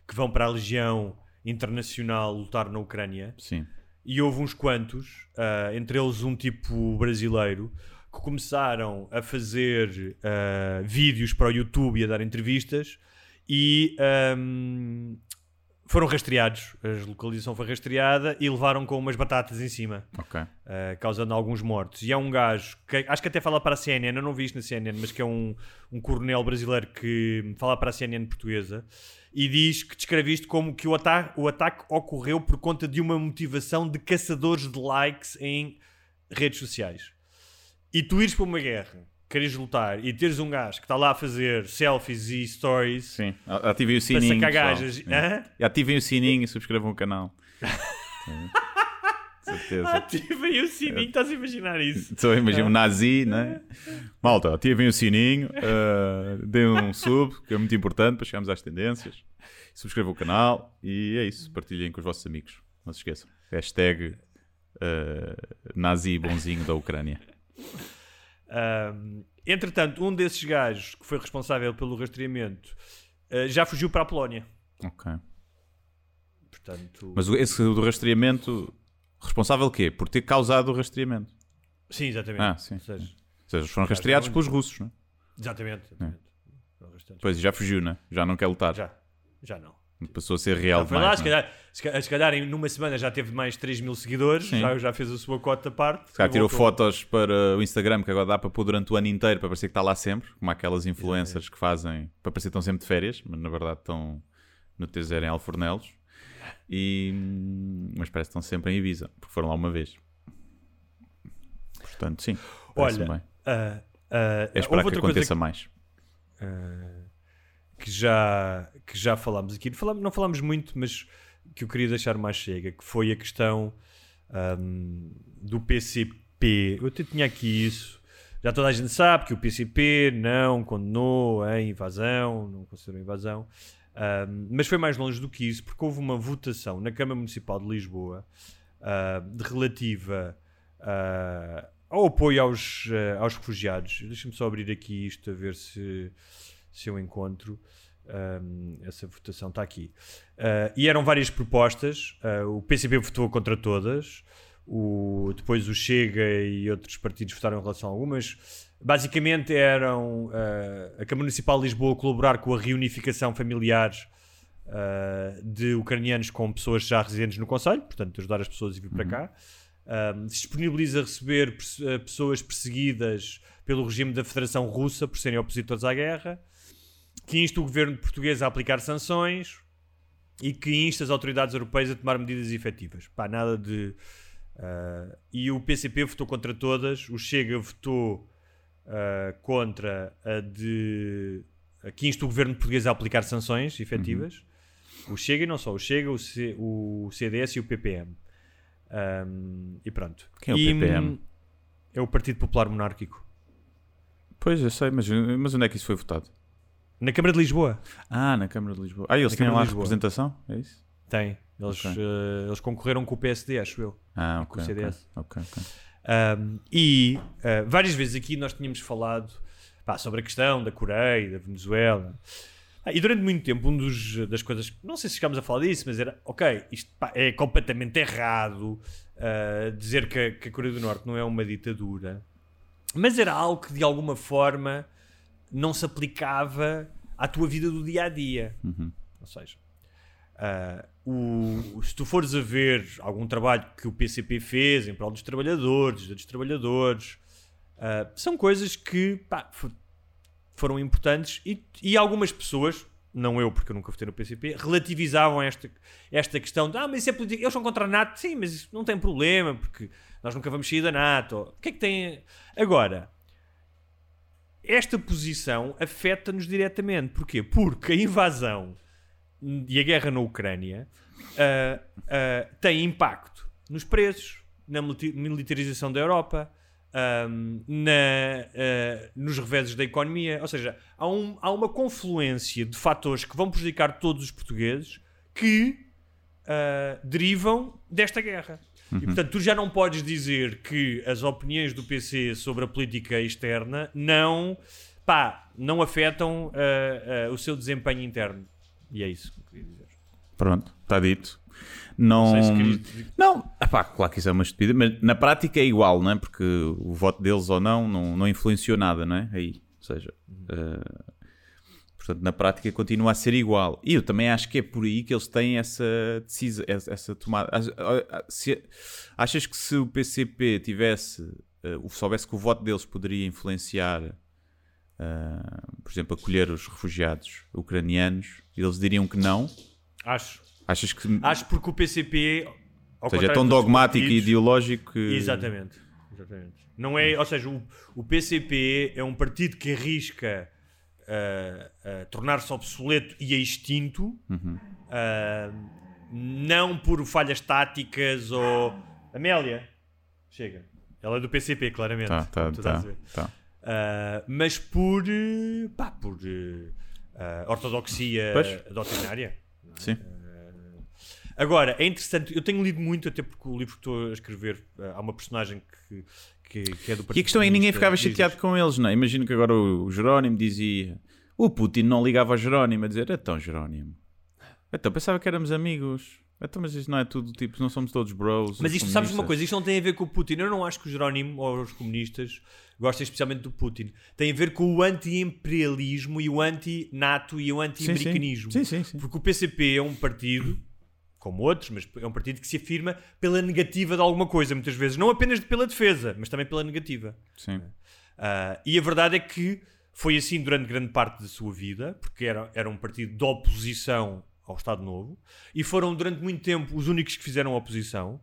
que vão para a Legião internacional lutar na Ucrânia. Sim. E houve uns quantos, ah, entre eles um tipo brasileiro, que começaram a fazer ah, vídeos para o YouTube e a dar entrevistas e ahm, foram rastreados. A localização foi rastreada e levaram com umas batatas em cima, Ok. ah, causando alguns mortos. E há um gajo, que acho que até fala para a CNN, eu não vi isto na CNN, mas que é um, um coronel brasileiro que fala para a CNN portuguesa e diz que descreve isto como que o, ata o ataque ocorreu por conta de uma motivação de caçadores de likes em redes sociais. E tu ires para uma guerra, queres lutar e teres um gajo que está lá a fazer selfies e stories Sim. A- Ativem o para sininho. sacar gajas. Hã? E Ativem o sininho e subscrevam o canal. Certeza. Ativa aí o sininho, estás a imaginar isso? Só imagina um nazi, né? Malta, ativem o sininho, uh, deem um sub, que é muito importante para chegarmos às tendências. Subscrevam o canal e é isso. Partilhem com os vossos amigos. Não se esqueçam. Hashtag uh, nazi bonzinho da Ucrânia. Ahm, entretanto, um desses gajos que foi responsável pelo rastreamento ah, já fugiu para a Polónia. Ok. Portanto, Mas esse do rastreamento, responsável quê? Por ter causado o rastreamento. sim, exatamente. Ah, sim. Ou seja, Ou seja, foram rastreados pelos russos, não é? exatamente. exatamente. Foram restantes. Pois, já fugiu, né? Já não quer lutar. Já, já não. Passou a ser real Já foi lá, demais. se calhar, se numa semana já teve mais 3 mil seguidores, Sim. já, já fez a sua cota à parte. Se calhar tirou voltou. fotos para o Instagram que agora dá para pôr durante o ano inteiro para parecer que está lá sempre, como aquelas influencers que fazem para parecer que estão sempre de férias, mas na verdade estão no T0 em Alfornelos. E, mas parece que estão sempre em Ibiza, porque foram lá uma vez. Portanto, sim. Olha, bem. ah, ah, É esperar que aconteça mais. ah, que já, que já falámos aqui. Falamos, não falámos muito, mas que eu queria deixar mais chega, que foi a questão ahm, do PCP. Eu até tinha aqui isso. Já toda a gente sabe que o PCP não condenou a invasão, não considerou invasão. Ahm, mas foi mais longe do que isso, porque houve uma votação na Câmara Municipal de Lisboa ah, de relativa ah, ao apoio aos, ah, aos refugiados. Deixa-me só abrir aqui isto a ver se, se eu encontro. Ahm, essa votação está aqui. Ah, e eram várias propostas. Ah, o PCP votou contra todas. O, depois o Chega e outros partidos votaram em relação a algumas. Basicamente eram ah, a Câmara Municipal de Lisboa colaborar com a reunificação familiar de ucranianos com pessoas já residentes no Conselho, portanto, ajudar as pessoas a vir para cá. Um, se disponibiliza a receber pessoas perseguidas pelo regime da Federação Russa por serem opositores à guerra, que insta o governo português a aplicar sanções e que insta as autoridades europeias a tomar medidas efetivas. Pá, nada de. ah, e o PCP votou contra todas, o Chega votou ah, contra a de. a que insta o governo português a aplicar sanções efetivas. O Chega e não só, o Chega, o, C- o CDS e o PPM. Um, e pronto. Quem é o E, PPM? hum, É o Partido Popular Monárquico. Pois, eu sei, mas, mas onde é que isso foi votado? Na Câmara de Lisboa Ah, na Câmara de Lisboa. Ah, eles Na tinham Câmara lá representação? É isso? tem. Eles, Ok. eh, eles concorreram com o PSD, acho eu. Ah, Com ok. o CDS. ok, ok, ok. Um, e uh, várias vezes aqui nós tínhamos falado pá, sobre a questão da Coreia, da Venezuela. Ah, e durante muito tempo, um dos, das coisas, não sei se chegámos a falar disso, mas era, ok, isto pá, é completamente errado uh, dizer que, que a Coreia do Norte não é uma ditadura, mas era algo que de alguma forma não se aplicava à tua vida do dia a dia. Ou seja, ah, o- se tu fores a ver algum trabalho que o PCP fez em prol dos trabalhadores, dos trabalhadores, ah, são coisas que pá, fo- foram importantes e, e algumas pessoas, não eu porque eu nunca votei no PCP, relativizavam esta, esta questão de ah, mas isso é política, eles são contra a NATO, sim, mas isso não tem problema porque nós nunca vamos sair da NATO. O que é que tem. Agora, esta posição afeta-nos diretamente. Porquê? Porque a invasão e a guerra na Ucrânia ah, ah, tem impacto nos preços, na militarização da Europa, na, ah, nos reveses da economia. Ou seja, há, um- há uma confluência de fatores que vão prejudicar todos os portugueses que derivam desta guerra. E portanto, tu já não podes dizer que as opiniões do PC sobre a política externa não, pá, não afetam ah, ah, o seu desempenho interno. E é isso que eu queria dizer. Pronto, está dito. Não, Não sei se querias- não, epá, claro que isso é uma estupidez, mas na prática é igual, não é? Porque o voto deles ou não, não, não influenciou nada, não é? Aí, ou seja, eh, portanto, na prática continua a ser igual. E eu também acho que é por aí que eles têm essa decisão, essa, tomada. Se- achas que se o PCP tivesse, eh, soubesse que o voto deles poderia influenciar, eh, por exemplo, acolher os refugiados ucranianos, eles diriam que não? Acho. Achas que. Acho porque o PCP. Ou seja, é tão dogmático e partidos- ideológico que. Exatamente. Exatamente. Não é, ou seja, o, o PCP é um partido que arrisca ah, ah, tornar-se obsoleto e extinto, Uhum. não por falhas táticas ou. Amélia, chega. Ela é do PCP, claramente. Tá, tá, tá, tá. Mas por. eh, pá, por. eh, ortodoxia Pois. doutrinária. Sim. Agora, é interessante, eu tenho lido muito, até porque o livro que estou a escrever, eh, há uma personagem que, que, que é do Partido E a questão é que ninguém ficava chateado com eles, não é? Imagino que agora o Jerónimo dizia. O Putin não ligava ao Jerónimo a dizer: Então, Jerónimo. Então, pensava que éramos amigos. Então, mas isto não é tudo tipo, não somos todos bros. Mas isto, sabes uma comunistas." coisa, isto não tem a ver com o Putin. Eu não acho que o Jerónimo ou os comunistas gostem especialmente do Putin. Tem a ver com o anti-imperialismo e o anti-NATO e o anti-americanismo. Sim, sim, sim. Porque o PCP é um partido, como outros, mas é um partido que se afirma pela negativa de alguma coisa, muitas vezes. Não apenas pela defesa, mas também pela negativa. Sim. Ah, e a verdade é que foi assim durante grande parte da sua vida, porque era, era um partido de oposição ao Estado Novo, e foram durante muito tempo os únicos que fizeram oposição.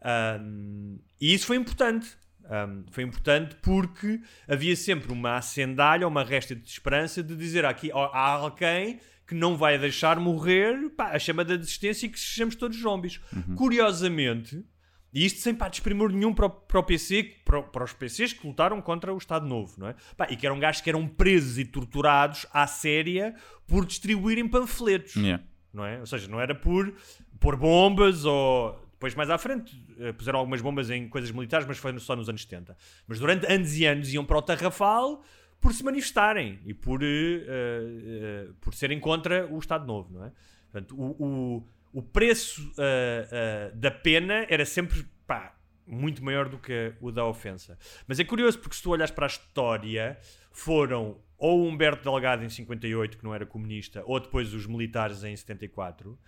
Ahm, e isso foi importante. Ahm, foi importante porque havia sempre uma acendalha, uma resta de esperança de dizer aqui há alguém que não vai deixar morrer pá, a chama da desistência e que sejamos todos zombies. Curiosamente, e isto sem pá, desprimor nenhum para o, para o PC, para, para os PCs que lutaram contra o Estado Novo, não é? Pá, e que eram gajos que eram presos e torturados à séria por distribuírem panfletos Yeah. não é? Ou seja, não era por pôr bombas ou depois mais à frente eh, puseram algumas bombas em coisas militares, mas foi só nos anos 70. Mas durante anos e anos iam para o Tarrafal por se manifestarem e por, eh, eh, por serem contra o Estado Novo, não é? Portanto, o, o, o preço eh, da pena era sempre pá, muito maior do que o da ofensa. Mas é curioso porque se tu olhas para a história, foram ou Humberto Delgado em 58, que não era comunista, ou depois os militares em 74,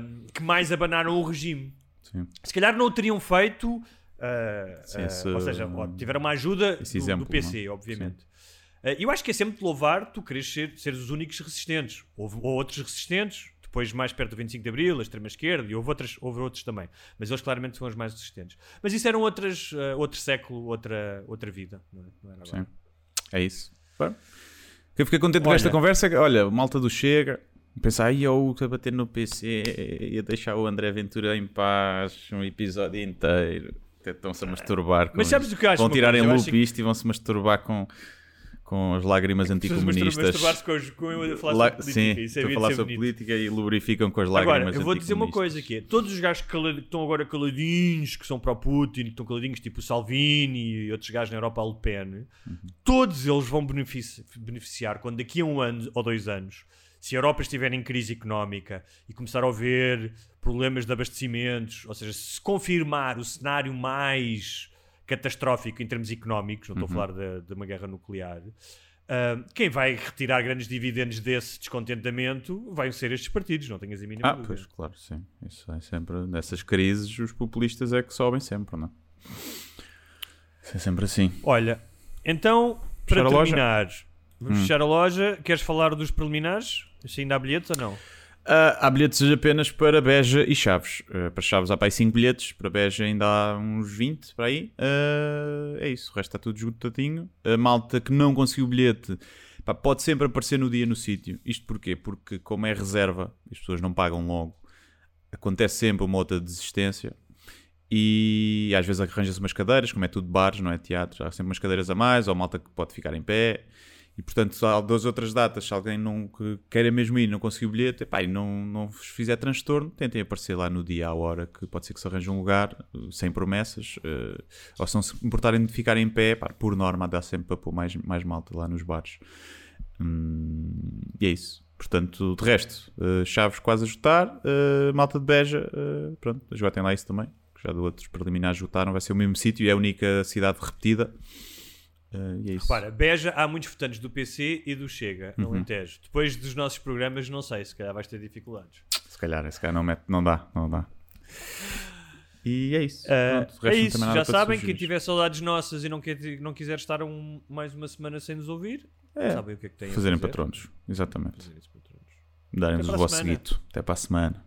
um, que mais abanaram o regime. Sim. Se calhar não o teriam feito, uh, Sim, uh, esse- ou seja, tiveram uma ajuda do, exemplo, do PC, não é? obviamente. Uh, eu acho que é sempre de louvar tu queres ser, seres os únicos resistentes. Houve ou outros resistentes, depois mais perto do 25 de Abril, a extrema-esquerda, e houve, outras, houve outros também. Mas eles claramente foram os mais resistentes. Mas isso eram outras, uh, outro século, outra, outra vida. Não, é? Não era agora. Sim. É isso. Bom, eu fiquei contente com esta conversa. Olha, malta do Chega. Pensar, ai, eu a bater no PC ia deixar o André Ventura em paz um episódio inteiro. Até Estão-se a masturbar. Com Mas sabes o que acho Vão tirar em coisa? Loop que- isto e vão-se masturbar com, com as lágrimas Pessoas anticomunistas. com, eu a falar La- sobre política. Sim, isso é a falar é sobre bonito. política e lubrificam com as lágrimas Agora, eu vou dizer uma coisa aqui: todos os gajos que estão agora caladinhos, que são para o Putin, que estão caladinhos, tipo o Salvini e outros gajos na Europa, a Le Pen, todos eles vão benefici- beneficiar quando daqui a um ano ou dois anos, se a Europa estiver em crise económica e começar a haver problemas de abastecimentos, ou seja, se confirmar o cenário mais catastrófico em termos económicos, não estou a falar de, de uma guerra nuclear. ah, quem vai retirar grandes dividendos desse descontentamento vai ser estes partidos, não tenhas a mínima Ah, dúvida. pois, claro, sim. Isso é sempre. Nessas crises, os populistas é que sobem sempre, não é? Isso é sempre assim. Olha, então, para Fechar terminar, vamos Hum. fechar a loja. Queres falar dos preliminares? Se ainda há bilhetes ou não? Ah, há bilhetes apenas para Beja e Chaves. Ah, para Chaves há para aí 5 bilhetes, para Beja ainda há uns 20 para aí. Ah, é isso, o resto está tudo esgotadinho. A malta que não conseguiu bilhete pá, pode sempre aparecer no dia no sítio. Isto porquê? Porque, como é reserva, as pessoas não pagam logo, acontece sempre uma outra desistência. E às vezes arranja-se umas cadeiras, como é tudo bares, não é teatro, há sempre umas cadeiras a mais, ou malta que pode ficar em pé. E portanto, há duas outras datas, se alguém não que queira mesmo ir não conseguiu bilhete, epá, e não, não vos fizer transtorno, tentem aparecer lá no dia à hora, que pode ser que se arranje um lugar, eh, sem promessas, eh, ou se não se importarem de ficar em pé, pá, por norma dá sempre para pôr mais, mais malta lá nos bares. Hum, e é isso. Portanto, de resto, eh, Chaves quase a jotar, eh, Malta de Beja, eh, pronto, já tem lá isso também. que Já de outros preliminares jotaram, vai ser o mesmo sítio é a única cidade repetida. Eh, e é isso. Repara, Beja, há muitos votantes do PC e do Chega, no Uhum. Alentejo. Depois dos nossos programas, não sei, se calhar vais ter dificuldades. Se calhar, se calhar não, mete, não dá, não dá. E é isso. Resto é isso, já sabem. Quem tiver saudades nossas e não, quer, não quiser estar um- mais uma semana sem nos ouvir, É, sabem o que é que têm a Fazerem fazer. patronos, exatamente. Fazerem patronos. Darem-nos o a vosso guito. Até para a semana.